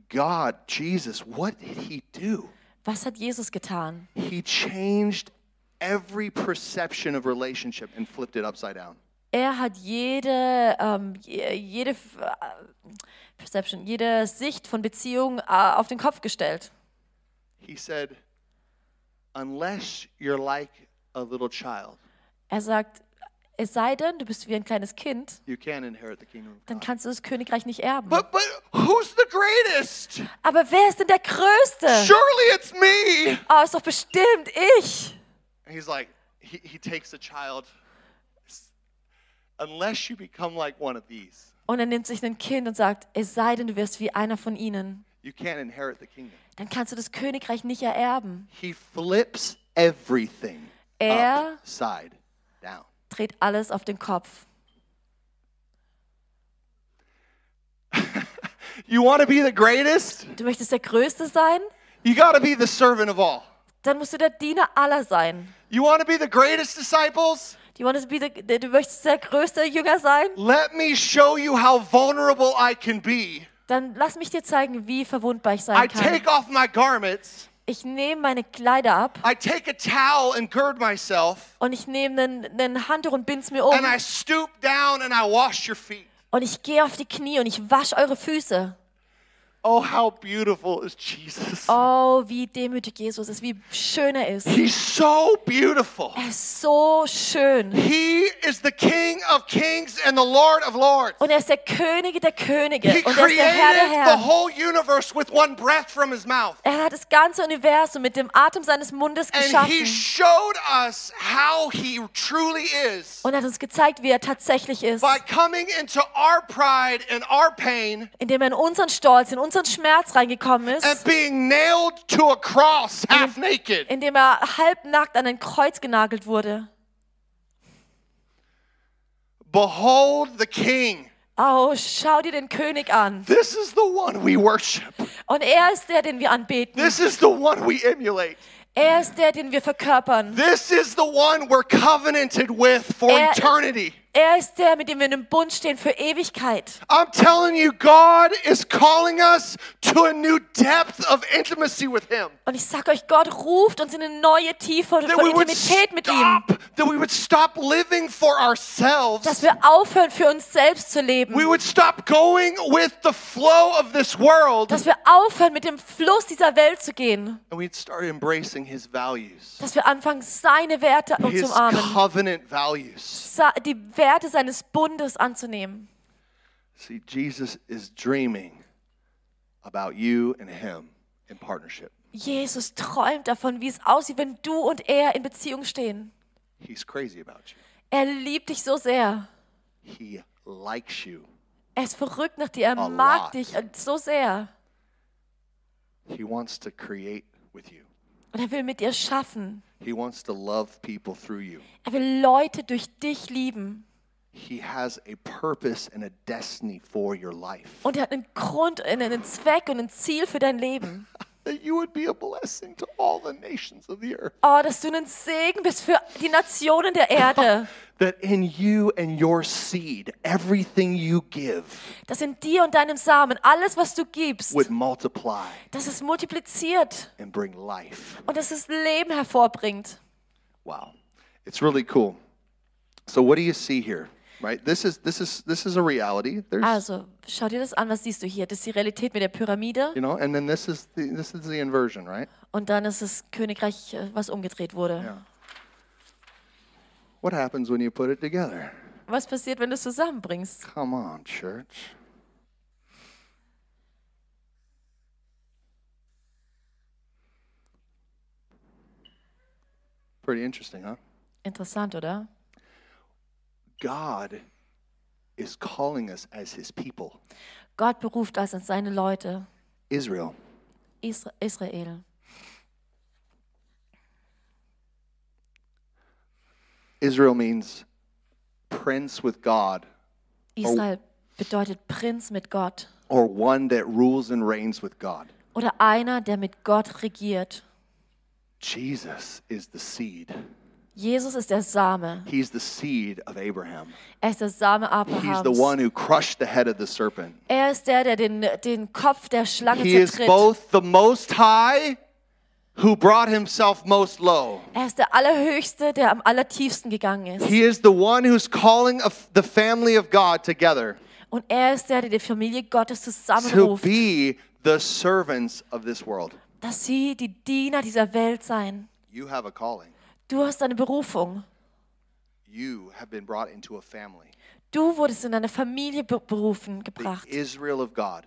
God, Jesus, what did he do? Was hat Jesus getan? He changed every perception of relationship and flipped it upside down. Er hat jede, ähm, je- jede äh, Perception, jede Sicht von Beziehungen äh, auf den Kopf gestellt. He said, unless you're like a little child, Er sagt, es sei denn, du bist wie ein kleines Kind, dann kannst du das Königreich nicht erben. But but who's the greatest? Aber wer ist denn der Größte? Surely it's me. Oh, ist doch bestimmt ich. And he's like, he, he takes the child. Unless you become like one of these, Und er nimmt sich ein Kind und sagt, es sei denn, du wirst wie einer von ihnen. you can't inherit the kingdom. Dann kannst du das Königreich nicht ererben. He flips everything Er- upside. Dreht alles auf den Kopf. You want to be the greatest? Du möchtest der Größte sein? You got to be the servant of all. Dann musst du der Diener aller sein. You want to be the greatest disciples? Du, want to be the, du möchtest der größte Jünger sein? Let me show you how vulnerable I can be. Dann lass mich dir zeigen, wie verwundbar ich I sein kann. take off my garments. Ich nehme meine Kleider ab I take a towel and gird myself. und ich nehme einen, einen Handtuch und bind's mir um. And I stoop down and I wash your feet. Und ich gehe auf die Knie und ich wasche eure Füße. Oh, how beautiful is Jesus. Oh, wie demütig Jesus ist, wie schön er ist. He's so beautiful. Er ist so schön. He is the King of kings and the Lord of lords. Und er ist der Könige der Könige. He Und er ist der Herr der created the Herren. whole universe with one breath from his mouth. Er hat das ganze Universum mit dem Atem seines Mundes And he geschaffen. showed us how he truly is Und er hat uns gezeigt, wie er tatsächlich ist. by coming into our pride and our pain Indem er in unseren Stolz, in unseren Schmerz reingekommen and ist. being nailed to a cross half naked. Indem er halbnackt an ein Kreuz genagelt wurde. Behold the King. Oh, schau dir den König an. This is the one we worship. Und er ist der, den wir anbeten. This is the one we emulate. Er ist der, den wir verkörpern. This is the one we're covenanted with for Er- eternity. Er ist der, mit dem wir in einem Bund stehen für Ewigkeit. I'm telling you, God is calling us to a new depth of intimacy with Him. Und ich sag euch, Gott ruft uns in eine neue Tiefe von That Intimität mit ihm. stop, that we would stop living for Dass ourselves. wir aufhören, für uns selbst zu leben. We would stop going with the flow of this world. Dass wir aufhören, mit dem Fluss dieser Welt zu gehen. And we'd start embracing His values, Dass wir anfangen, seine Werte His zu umarmen. covenant values. Die Werte seines Bundes anzunehmen. See, Jesus is dreaming about you and Him in partnership. Jesus träumt davon, wie es aussieht, wenn du und er in Beziehung stehen. He's crazy about you. Er liebt dich so sehr. He likes you. Er ist verrückt nach dir. Er A mag lot. dich so sehr. He wants to create with you. Und er will mit dir schaffen. He wants to love people through you. Er will Leute durch dich lieben. He has a purpose and a destiny for your life. Und er hat einen Grund, einen Zweck und ein Ziel für dein Leben. That you would be a blessing to all the nations of the earth. Oh, dass du ein Segen bist für die Nationen der Erde. That in you and your seed, everything you give Dass in dir und deinem Samen alles, was du gibst, would multiply dass es multipliziert and bring life. und dass es Leben hervorbringt. Wow. It's really cool. So what do you see here? Right? This is this is this is a reality. There's Also, schau dir das an, was siehst du hier? Das ist die Realität mit der Pyramide you know, and then this is the this is the inversion, right? und dann ist das Königreich, äh, was umgedreht wurde. Yeah. What happens when you put it together? Was passiert, wenn du es zusammenbringst? Come on, church. Pretty interesting, huh? Interessant, oder? God is calling us as his people, Gott beruft also seine Leute, Israel. Israel. Israel means prince with God Israel bedeutet Prinz mit Gott or one that rules and reigns with God. oder einer, der mit Gott regiert. Jesus is the seed. Jesus ist der Same. He's the seed of Abraham. Er ist der Same He's the Abrahams. one who crushed the head of the serpent. Er ist der, der den, den Kopf der Schlange He is zertritt. both the most high who brought himself most low. Er ist der Allerhöchste, der am allertiefsten gegangen ist. He is the one who's calling the family of God together Und er ist der, der die Familie Gottes to zusammenruft, be the servants of this world. dass sie die Diener dieser Welt seien. You have a calling. Du hast eine Berufung. You have been brought into a family. Du wurdest in eine Familie be- berufen, The gebracht. Israel of God.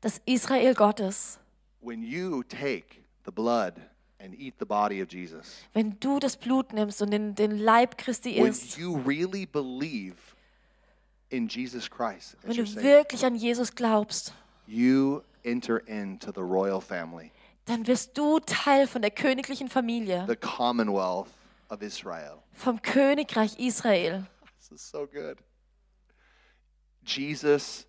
Das Israel Gottes. When you take the blood and eat the body of Jesus, Wenn du das Blut nimmst und den, den Leib Christi when isst, you really believe in Jesus Christ wenn du wirklich an Jesus glaubst, you enter into the royal family, dann wirst du Teil von der königlichen Familie, the commonwealth of Israel. vom Königreich Israel. This is so good. Jesus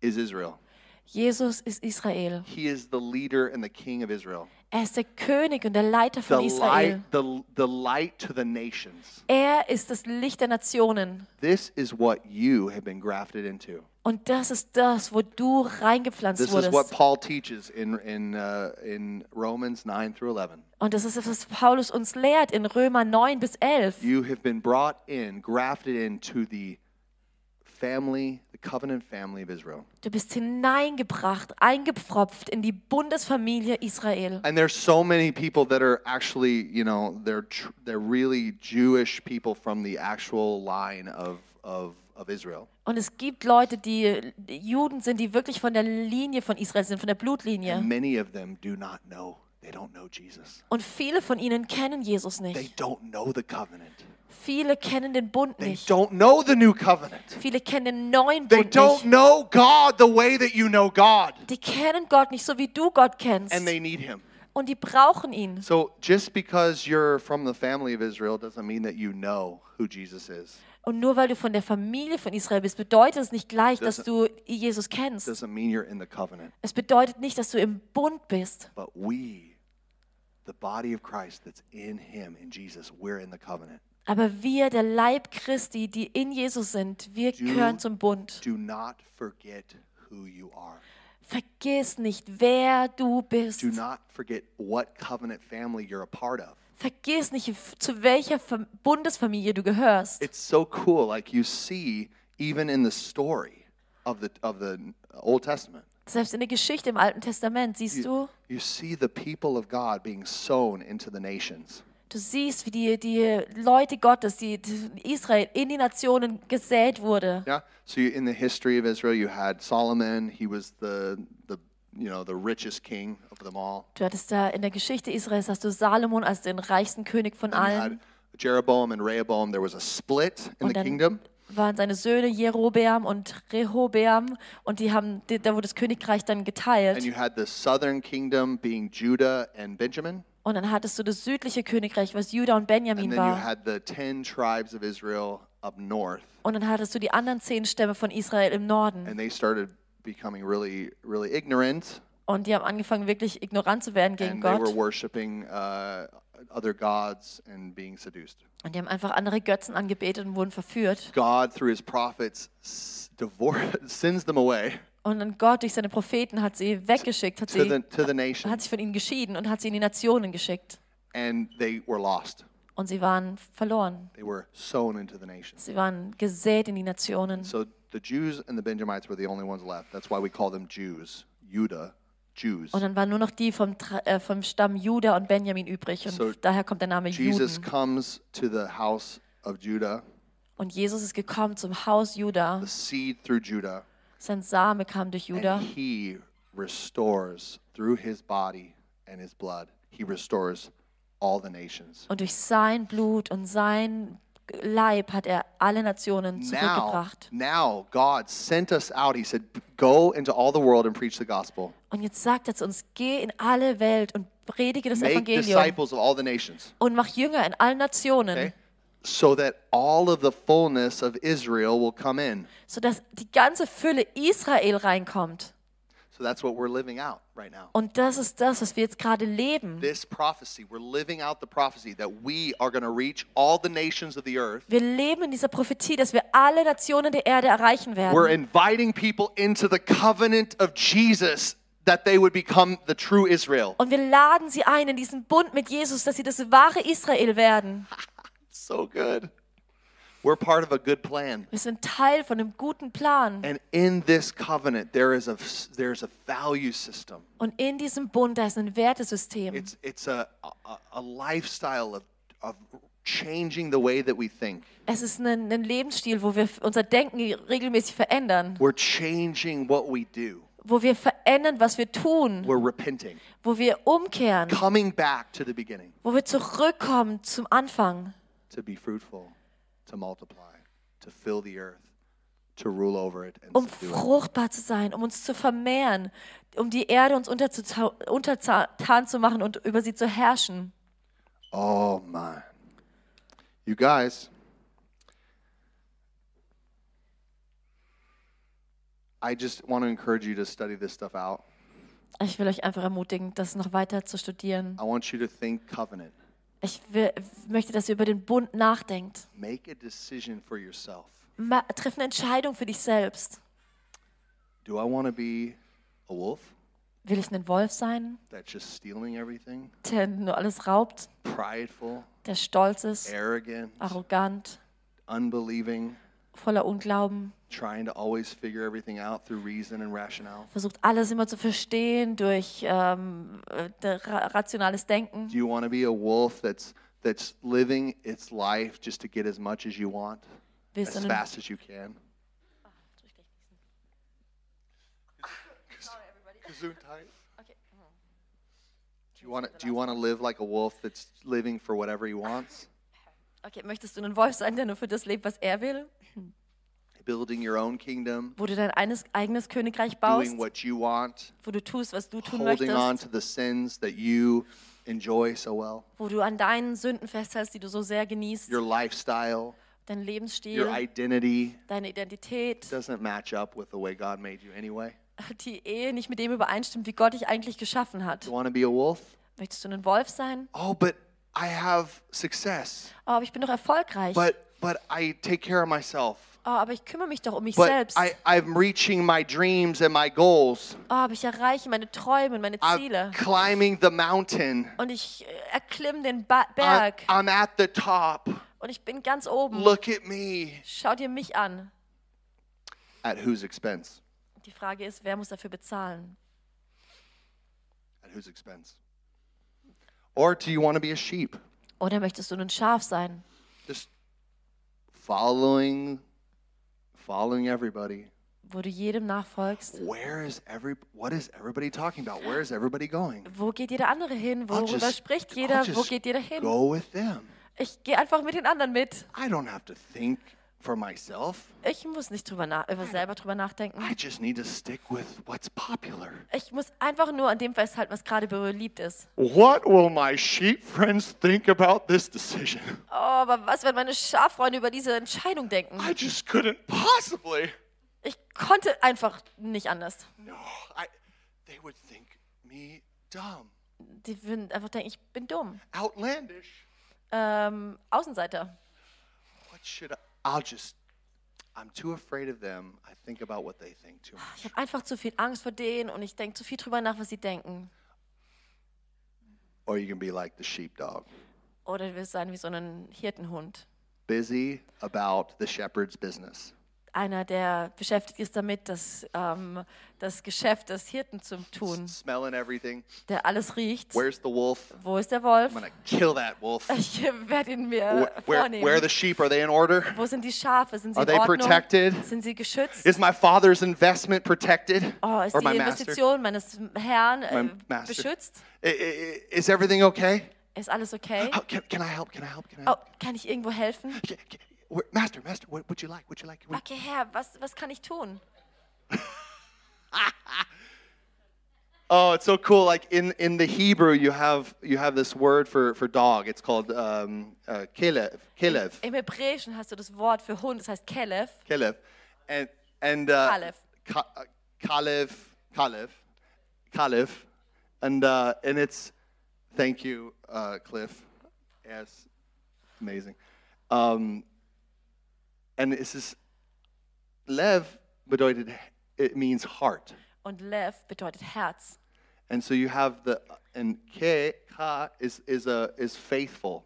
is Israel. Jesus ist Israel. He is the leader and the king of Israel. Er ist der König und der Leiter The von light, Israel. the, the light to the nations. Er ist das Licht der Nationen. This is what you have been grafted into. Und das ist das, wo du reingepflanzt This is what wurdest. Paul teaches in, in, uh, in Romans 9 through 11. Und das ist das, was Paulus uns lehrt in Römer 9 bis 11. You have been brought in, grafted into the family, the covenant family of Israel. Du bist hineingebracht, eingepfropft in die Bundesfamilie Israel. And there's so many people that are actually, you know, they're tr- they're really Jewish people from the actual line of of. Und es gibt Leute, die Juden sind, die wirklich von der Linie von Israel sind, von der Blutlinie. Many of them do not know. They don't know Jesus. Und viele von ihnen kennen Jesus They nicht. don't know the covenant. Viele kennen den Bund They nicht. don't know the new covenant. Viele kennen den neuen They Bund don't nicht. know God the way that you know God. Die kennen Gott nicht so, wie du Gott kennst. And they need him. Und die brauchen ihn. So just because you're from the family of Israel doesn't mean that you know who Jesus is. Und nur weil du von der Familie von Israel bist, bedeutet es nicht gleich, dass du Jesus kennst. Doesn't mean you're in the covenant. Es bedeutet nicht, dass du im Bund bist. But we, the body of Christ that's in him, in Jesus, we're in the covenant. Aber wir, der Leib Christi, die in Jesus sind, wir Du- gehören zum Bund. Do not forget who you are. Vergiss nicht, wer du bist. Do not forget what covenant family you're a part of. Vergiss nicht, zu welcher Fam- Bundesfamilie du gehörst. It's so cool. Like you see, even in the story of the of the Old Testament, Selbst in der Geschichte im Alten Testament siehst du, you see the people of God being sown into the nations. du siehst, wie die, die Leute Gottes, die, die Israel in die Nationen gesät wurde. Yeah. So you, in the history of Israel, you had Solomon. He was the the you know the richest king of them all. Du hattest da in der Geschichte Israels hast du Salomon als den reichsten König von And you had allen. Jeroboam and Rehoboam. There was a split in Und the dann kingdom. waren seine Söhne Jerobeam und Rehobeam und die haben, die- da wurde das Königreich dann And geteilt. you had the southern kingdom being Judah and Benjamin. Und dann hattest du das südliche Königreich, was Juda und Benjamin And then you war. had the 10 tribes of Israel up north. Und dann hattest du die anderen zehn Stämme von Israel im Norden. And they started becoming really, really ignorant. Und die haben angefangen, wirklich ignorant zu werden gegen And they were Gott. worshiping uh, other gods and being seduced. Und die haben einfach andere Götzen angebetet und wurden verführt. God, through his prophets, sends them away Und dann Gott durch seine Propheten hat sie weggeschickt, hat, to the, sie, to the hat sich von ihnen geschieden und hat sie in die Nationen geschickt. And they were lost. Und sie waren verloren. They were sown into the nations. Sie waren gesät in die Nationen. So the Jews and the Benjamites were the only ones left. That's why we call them Jews. Judah, Jews. Und dann waren nur noch die vom, äh, vom Stamm Juda und Benjamin übrig. Und So, daher kommt der Name Jesus Juden. comes to the house of Judah Und Jesus ist gekommen zum Haus Juda. the seed through Judah, Sein Same kam durch Juda. and he restores through his body and his blood. He restores all the nations. Und durch sein Blut und sein Leib hat er alle Nationen Now, zurückgebracht. now God sent us out. He said, "Go into all the world and preach the gospel. Und jetzt sagt er zu uns, geh in alle Welt und predige das Make Evangelium disciples of all the nations." und mach Jünger in allen Nationen, Okay, so that all of the fullness of Israel will come in. sodass die ganze Fülle Israel reinkommt. So that's what we're living out right now. Und das ist das, was wir jetzt gerade leben. This prophecy, we're living out the prophecy that we are going to reach all the nations of the earth. Wir leben in dieser Prophetie, dass wir alle Nationen der Erde erreichen We're werden. inviting people into the covenant of Jesus that they would become the true Israel. Und wir laden sie ein in diesen Bund mit Jesus, dass sie das wahre Israel werden. So good. We're part of a good plan. Wir sind Teil von einem guten Plan. And in this covenant there is a there's a value system. Und in diesem Bund, da ist ein Wertesystem. It's it's a a, a lifestyle of of changing the way that we think. Es ist ein, ein Lebensstil, wo wir unser Denken regelmäßig verändern. We're changing what we do. Wo wir verändern, was wir tun. We're repenting, Wo wir umkehren. coming back to the beginning Wo wir zurückkommen zum Anfang. Um fruchtbar zu sein, um uns zu vermehren. Um die Erde uns untertan zu machen und über sie zu herrschen. Oh my. You guys, I just want to encourage you to study this stuff out. Ich will euch einfach ermutigen, das noch weiter zu studieren. I want you to think covenant. Ich will, möchte, dass ihr über den Bund nachdenkt. Make a decision for yourself. Ma triff eine Entscheidung für dich selbst. Do I want to be a wolf Will ich ein Wolf sein, that's just stealing everything? der nur alles raubt, Prideful, der stolz ist, arrogant, arrogant, unbelieving, voller Unglauben, trying to always figure everything out through reason and rationale? versucht alles immer zu verstehen durch ähm, äh, rationales Denken? Do you want to be a wolf that's that's living its life just to get as much as you want, Willst du as fast as you can? Do you want to, do you want to live like a wolf that's living for whatever he wants, okay, möchtest du ein Wolf sein, der nur für das lebt, was er will? Building your own kingdom, Wo du dein eines, eigenes Königreich baust? doing what you want, Wo du tust, was du tun holding on möchtest? to the sins that you enjoy so well, Wo du an deinen Sünden festhältst, die du so sehr genießt? your lifestyle, Dein your Lebensstil, identity deine Identität? doesn't match up with the way God made you anyway. die Ehe nicht mit dem übereinstimmt, wie Gott dich eigentlich geschaffen hat. You want to be a wolf? Möchtest du ein Wolf sein? Oh, but I have success. Oh, aber ich bin doch erfolgreich. But but I take care of myself. oh, aber ich kümmere mich doch um mich But selbst. I, I'm reaching my dreams and my goals. oh, aber ich erreiche meine Träume und meine I'm Ziele. climbing the mountain. Und ich äh, erklimme den ba Berg. I'm at the top. und ich bin ganz oben. Look at me. Schau dir mich an. At whose expense? Die Frage ist, wer muss dafür bezahlen? At whose expense? Or do you want to be a sheep? Oder möchtest du ein Schaf sein? Just following following everybody. Wo du jedem nachfolgst? Where is every what is everybody talking about? Where is everybody going? Wo geht jeder andere hin? Worüber just- spricht jeder? Wo geht jeder hin? Go with them. Ich gehe einfach mit den anderen mit. I don't have to think for myself. Ich muss nicht drüber na über selber drüber nachdenken. I just need to stick with what's popular. Ich muss einfach nur an dem festhalten, was gerade beliebt ist. What will my sheep friends think about this decision? Oh, aber was, wenn meine Schaffreunde über diese Entscheidung denken? I just couldn't possibly. Ich konnte einfach nicht anders. No, I they would think me dumb, Die würden einfach denken, ich bin dumm. outlandish. Ähm, Außenseiter. What should I I'll just I'm too afraid of them. I think about what they think too Ich much. habe einfach zu viel Angst vor denen und ich denke zu viel drüber nach, was sie denken. Or you can be like the sheepdog, Oder du wirst sein wie so ein Hirtenhund. busy about the shepherd's business. Einer, der beschäftigt ist damit, das, ähm, das Geschäft des Hirten zu tun, smelling everything. der alles riecht. Where's the wolf? Wo ist der Wolf? I'm gonna kill that wolf. Ich werde ihn mir Where, where, where are vornehmen. the sheep? Are they in order? Wo sind die Schafe? Sind sie Are in they Ordnung? protected? Sind sie geschützt? Is my father's investment protected? Oh, ist or die my master? Investition meines Herrn äh, My master. beschützt? I- I- Is everything okay? Ist alles okay? How, can, can I help? Can I help? Can I Oh, help? kann ich irgendwo helfen? Ca- ca- where- Master, master, what would you like? Would you like? would- Okay, Herr, was, was kann ich tun? Oh, it's so cool. Like in, in the Hebrew, you have you have this word for, for dog. It's called um, uh, kelev. Kelev. Im Hebräischen hast du das Wort für Hund, das heißt Kelev. Kelev. And and uh, Kalev. Ka- uh, Kalev. Kalev. Kalev. And uh, and it's thank you, uh, Cliff. Yes, amazing. Um, and it's this lev bedeutet it means heart. Und Lev bedeutet Herz. And so you have the and ke ka is is a is faithful.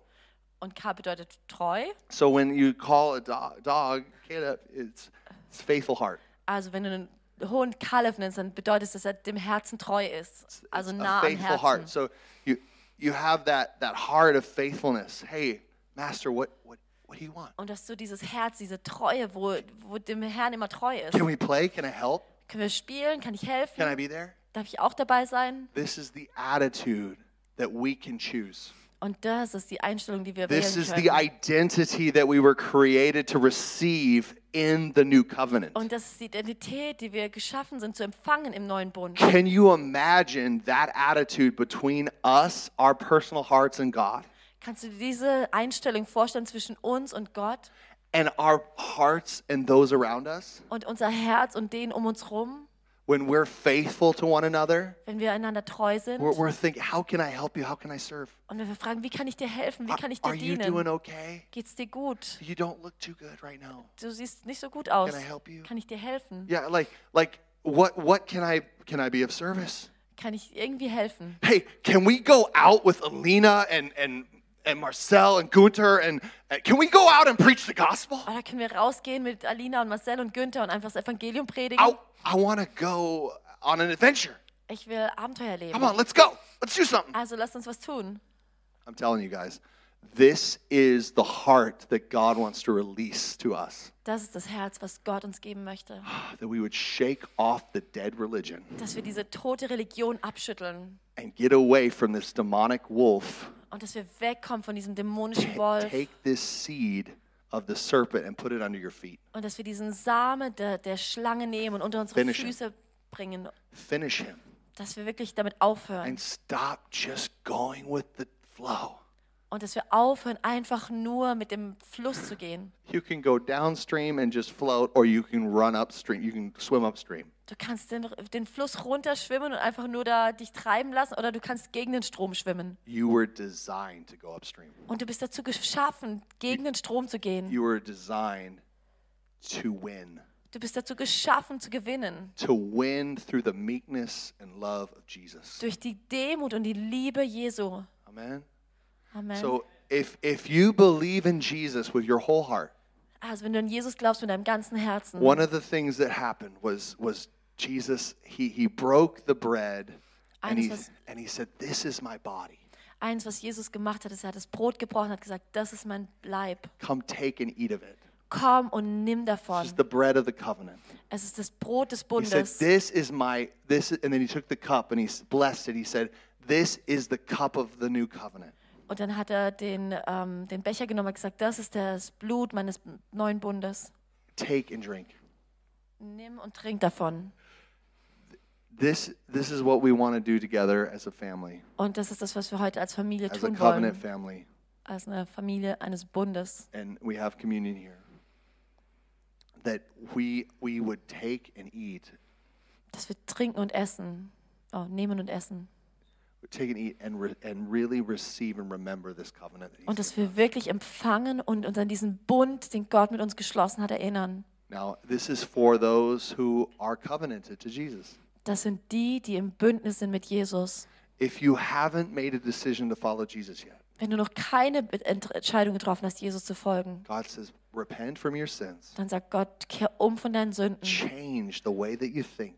Und K bedeutet treu. So when you call a dog, dog Caleb, it's it's faithful heart. Also wenn du einen Hund Kalev nennst, dann bedeutet es, dass er dem Herzen treu ist. Also It's nah a am faithful heart. So you you have that that heart of faithfulness. Hey, master, what what what do you want? Und dass du dieses Herz, diese Treue, wo, wo dem Herrn immer treu ist. Can we play? Can I help? Können wir spielen? Kann ich helfen? Can I be there? Darf ich auch dabei sein? This is the attitude that we can choose. Und das ist die Einstellung, die wir This wählen is the können. identity that we were created to receive in the new covenant. Und das ist die Identität, die wir geschaffen sind zu empfangen im neuen Bund. Can you imagine that attitude between us, our personal hearts, and God, Kannst du dir diese Einstellung vorstellen zwischen uns und Gott and our hearts and those around us? und unser Herz und den um uns rum, When we're faithful to one another, wenn wir einander treu sind? we're, we're thinking, how can I help you? How can I serve? Und wenn wir fragen, wie kann ich dir helfen? Wie Are, kann ich dir are you doing dienen? okay? Geht's dir gut? You don't look too good right now. Du siehst nicht so gut aus. Can I help you? Kann ich dir helfen? Yeah, like like what what can I can I be of service? Kann ich irgendwie helfen? Hey, can we go out with Alina and and and Marcel and Gunther and uh, can we go out and preach the gospel? Oder können wir rausgehen mit Alina und Marcel und Günther und einfach das Evangelium predigen? I I want to go on an adventure. Ich will Abenteuer Come on, let's go. Let's do something. Also lasst uns was tun. I'm telling you guys, this is the heart that God wants to release to us. Das ist das Herz, was Gott uns geben möchte. That we would shake off the dead religion Dass wir diese tote Religion abschütteln and get away from this demonic wolf. Und dass wir wegkommen von diesem dämonischen Wolf Take this seed of the serpent and put it under your feet. und dass wir diesen Samen der, der Schlange nehmen und unter unsere Finish him. Füße bringen. Finish him Dass wir wirklich damit aufhören and stop just going with the flow. und dass wir aufhören, einfach nur mit dem Fluss zu gehen. You can go downstream and just float, or you can run upstream. You can swim upstream. Du kannst den, den Fluss runterschwimmen und einfach nur da dich treiben lassen oder du kannst gegen den Strom schwimmen. You were designed to go upstream. Und du bist dazu geschaffen, gegen den Strom zu gehen. You were designed to win. Du bist dazu geschaffen, zu gewinnen. To win through the meekness and love of Jesus. Durch die Demut und die Liebe Jesu. Amen. Amen. So if if you believe in Jesus with your whole heart, also wenn du an Jesus glaubst mit deinem ganzen Herzen. one of the things that happened was was Jesus he he broke the bread and he and he said this is my body. Eins, was Jesus gemacht hat, ist, er hat das Brot gebrochen und hat gesagt, das ist mein Leib. Come take and eat of it. Komm und nimm This davon. is the bread of the covenant. Es ist das Brot des He said Bundes. this is my this is, and then he took the cup and he s- blessed it. He said this is the cup of the new covenant. Und dann hat er den, ähm, den Becher genommen und gesagt, das ist das Blut meines neuen Bundes. Take and drink. Nimm und trink davon. This this is what we want to do together as a family, Und das ist das, was wir heute als Familie as a tun covenant wollen. family, Als eine Familie eines Bundes. and we have communion here. That we we would take and eat, Dass wir trinken und essen. Oh, nehmen und essen. take and eat, and re, and really receive and remember this covenant. That Und dass wir wirklich empfangen und uns an diesen Bund, den Gott mit uns geschlossen hat, erinnern. now, this is for those who are covenanted to Jesus. Das sind die, die im Bündnis sind mit Jesus. If you haven't made a decision to follow Jesus yet, Wenn du noch keine Entscheidung getroffen hast, Jesus zu folgen, God says, repent from your sins, dann sag Gott, kehr um von deinen Sünden, change the way that you think,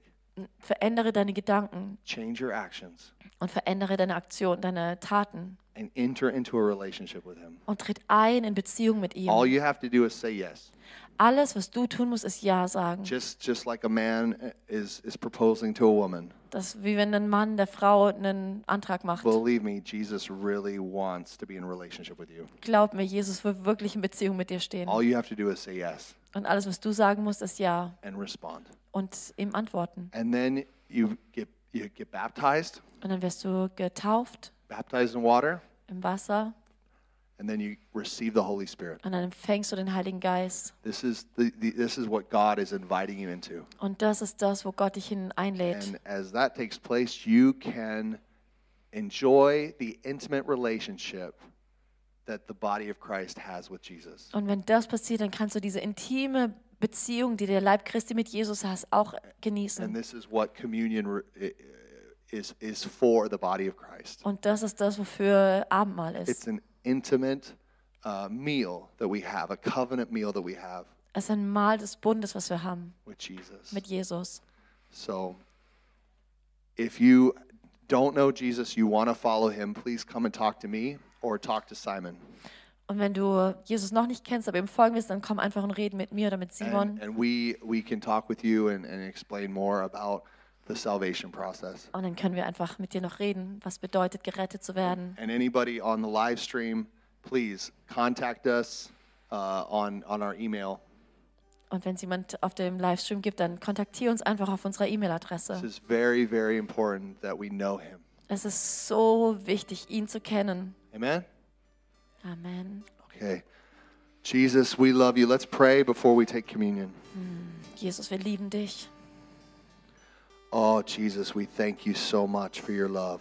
verändere deine Gedanken change your actions, und verändere deine Aktion, deine Taten and enter into a relationship with Him. und tritt ein in Beziehung mit All ihm. you have to do is say yes. Alles, was du tun musst, ist Ja sagen. Just, just like a man is, is proposing to a woman. Das ist wie wenn ein Mann der Frau einen Antrag macht. Believe me, Jesus really wants to be in a relationship with you. Glaub mir, Jesus will wirklich in Beziehung mit dir stehen. All you have to do is say yes Und alles, was du sagen musst, ist Ja and respond. und ihm antworten. And then you get, you get baptized, Und dann wirst du getauft baptized in water, im Wasser and then you receive the Holy Spirit. und dann empfängst du den Heiligen Geist. This is, the, the, this is what God is inviting you into. Und das ist das, wo Gott dich hin einlädt. And as that takes place, you can enjoy the intimate relationship that the body of Christ has with Jesus. Und wenn das passiert, dann kannst du diese intime Beziehung, die der Leib Christi mit Jesus hast, auch genießen. And this is what communion is, is for the body of Christ. Und das ist das, wofür Abendmahl It's ist. an intimate uh, meal that we have, a covenant meal that we have Es ist ein Mahl des Bundes, was wir haben with Jesus. mit Jesus. So if you don't know Jesus, you want to follow him, please come and talk to me or talk to Simon. Und wenn du Jesus noch nicht kennst, aber ihm folgen willst, dann komm einfach und rede mit mir oder mit Simon. And, and we, we can talk with you and, and explain more about the salvation process. Und dann können wir einfach mit dir noch reden, was bedeutet, gerettet zu werden. And anybody on the live stream, please contact us uh, on, on our email. Und wenn es jemand auf dem Livestream gibt, dann kontaktiere uns einfach auf unserer This E-Mail-Adresse. is very, very important that we know him. Es ist so wichtig, ihn zu kennen. Amen? Amen. Okay. Jesus, we love you. Let's pray before we take communion. Jesus, wir lieben dich. Oh, Jesus, we thank you so much for your love.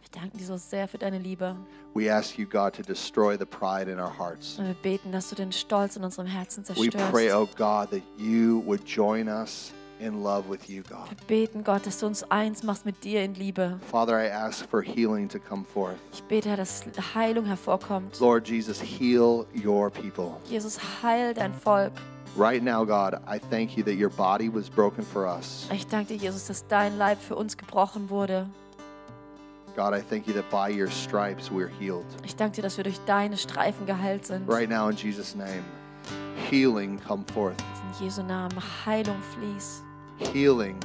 Wir danken dir so sehr für deine Liebe. We ask you, God, to destroy the pride in our hearts. Und wir beten, dass du den Stolz in unserem Herzen We pray, oh God, that you would join us in love with you, God. Wir beten, Gott, dass du uns eins machst mit dir in Liebe. Father, I ask for healing to come forth. Ich bete, Herr, dass Heilung hervorkommt. Lord Jesus, heal your people. Jesus, heil dein Volk. Right now, God, I thank you that your body was broken for us. Ich danke dir, Jesus, dass dein Leib für uns gebrochen wurde. God, I thank you that by your stripes we're healed. Ich danke dir, dass wir durch deine Streifen geheilt sind. Right now, in Jesus' name, healing come forth. In Jesu Namen, Heilung fließt. Healing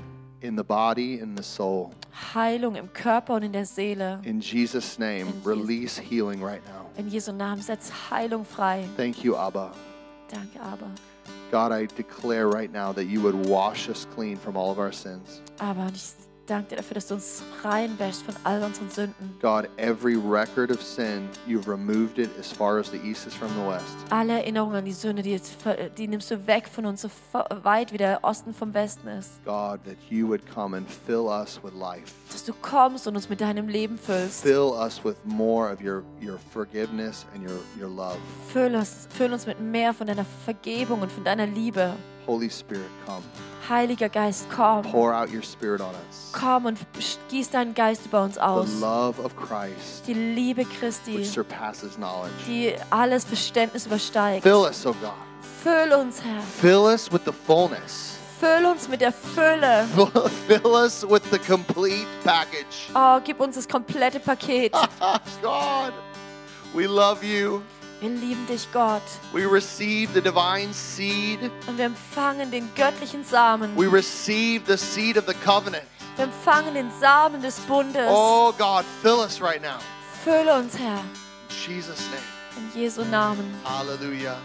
in the body and the soul. Heilung im Körper und in der Seele. In Jesus' name, In release healing right now. In Jesu Namen setz Heilung frei. Thank you, Abba. Danke, aber. God, I declare right now that you would wash us clean from all of our sins. Aber ich danke dir dafür, dass du uns reinwäschst von all unseren Sünden. God, every record of sin, you've removed it as far as the east is from the west. Alle Erinnerungen an die Sünde, die, jetzt, die nimmst du weg von uns, so weit wie der Osten vom Westen ist. God, that you would come and fill us with life. Dass du kommst und uns mit deinem Leben füllst. Fill us with more of your, your forgiveness and your, your love. Füll uns, füll uns mit mehr von deiner Vergebung und von deiner Liebe. Holy Spirit, come. Heiliger Geist, komm. Pour out your spirit on us. Komm und gieß deinen Geist über uns aus. The love of Christ, Die Liebe Christi, which surpasses knowledge. die alles Verständnis übersteigt. Fill us, oh God. Füll uns, Herr. Fill us with the fullness. Füll uns mit der Fülle. Fill us with the complete package. Oh, gib uns das komplette Paket. God, we love you. Wir lieben dich, Gott. We receive the divine seed. Und wir empfangen den göttlichen Samen. We receive the seed of the covenant. Wir empfangen den Samen des Bundes. Oh God, fill us right now. Fülle uns, Herr. In Jesus' name. In Jesu Namen. Hallelujah.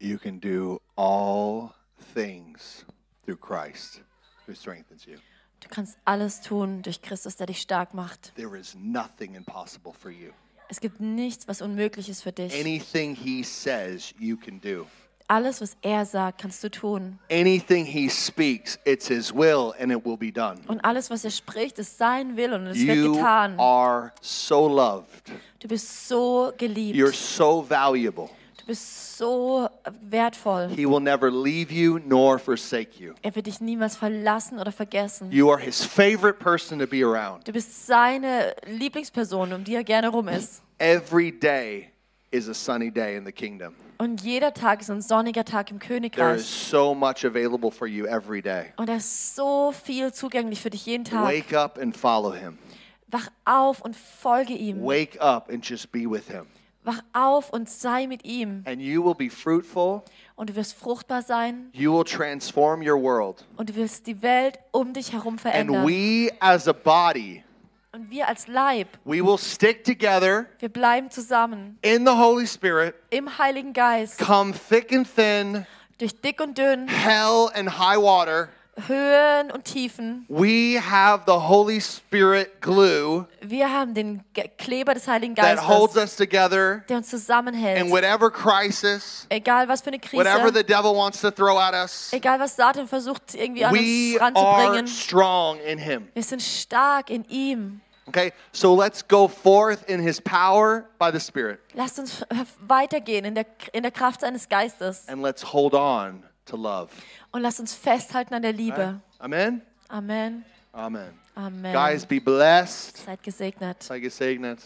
You can do all things through Christ who strengthens you. Du kannst alles tun durch Christus, der dich stark macht. There is nothing impossible for you. Es gibt nichts, was unmöglich ist für dich. Anything he says, you can do. Alles, was er sagt, kannst du tun. Anything he speaks, it's his will and it will be done. Und alles, was er spricht, ist sein Wille und es wird You getan. are so loved. Du bist so geliebt. You're so valuable. Du bist so wertvoll. He will never leave you nor forsake you. Er wird dich niemals verlassen oder vergessen. You are his favorite person to be around. Du bist seine Lieblingsperson, um die er gerne rum ist. Every day is a sunny day in the kingdom. Und jeder Tag ist ein sonniger Tag im There is Königreich. so much available for you every day. Und er ist so viel zugänglich für dich jeden Tag. Wake up and follow him. Wach auf und folge ihm. Wake up and just be with him. Wach auf und sei mit ihm. And you will be fruitful. Und du wirst fruchtbar sein. You will transform your world. Und du wirst die Welt um dich herum And we as a body, Und wir als Leib, we will stick together wir bleiben zusammen in the Holy Spirit, im Heiligen Geist. come thick and thin, Durch dick und dünn, hell and high water. Höhen und Tiefen. We have the Holy Spirit glue Wir haben den Kleber des Heiligen that holds us together der uns zusammenhält. in whatever crisis, Egal was für eine whatever the devil wants to throw at us. egal was Satan versucht irgendwie an We uns are strong in him. Wir sind stark in ihm. Okay, so let's go forth in his power by the Spirit Lasst uns weitergehen in der, in der Kraft seines Geistes and let's hold on to love. und lasst uns festhalten an der Liebe. Amen? Amen. Amen. Amen. Guys, be blessed. Seid gesegnet. Sei gesegnet.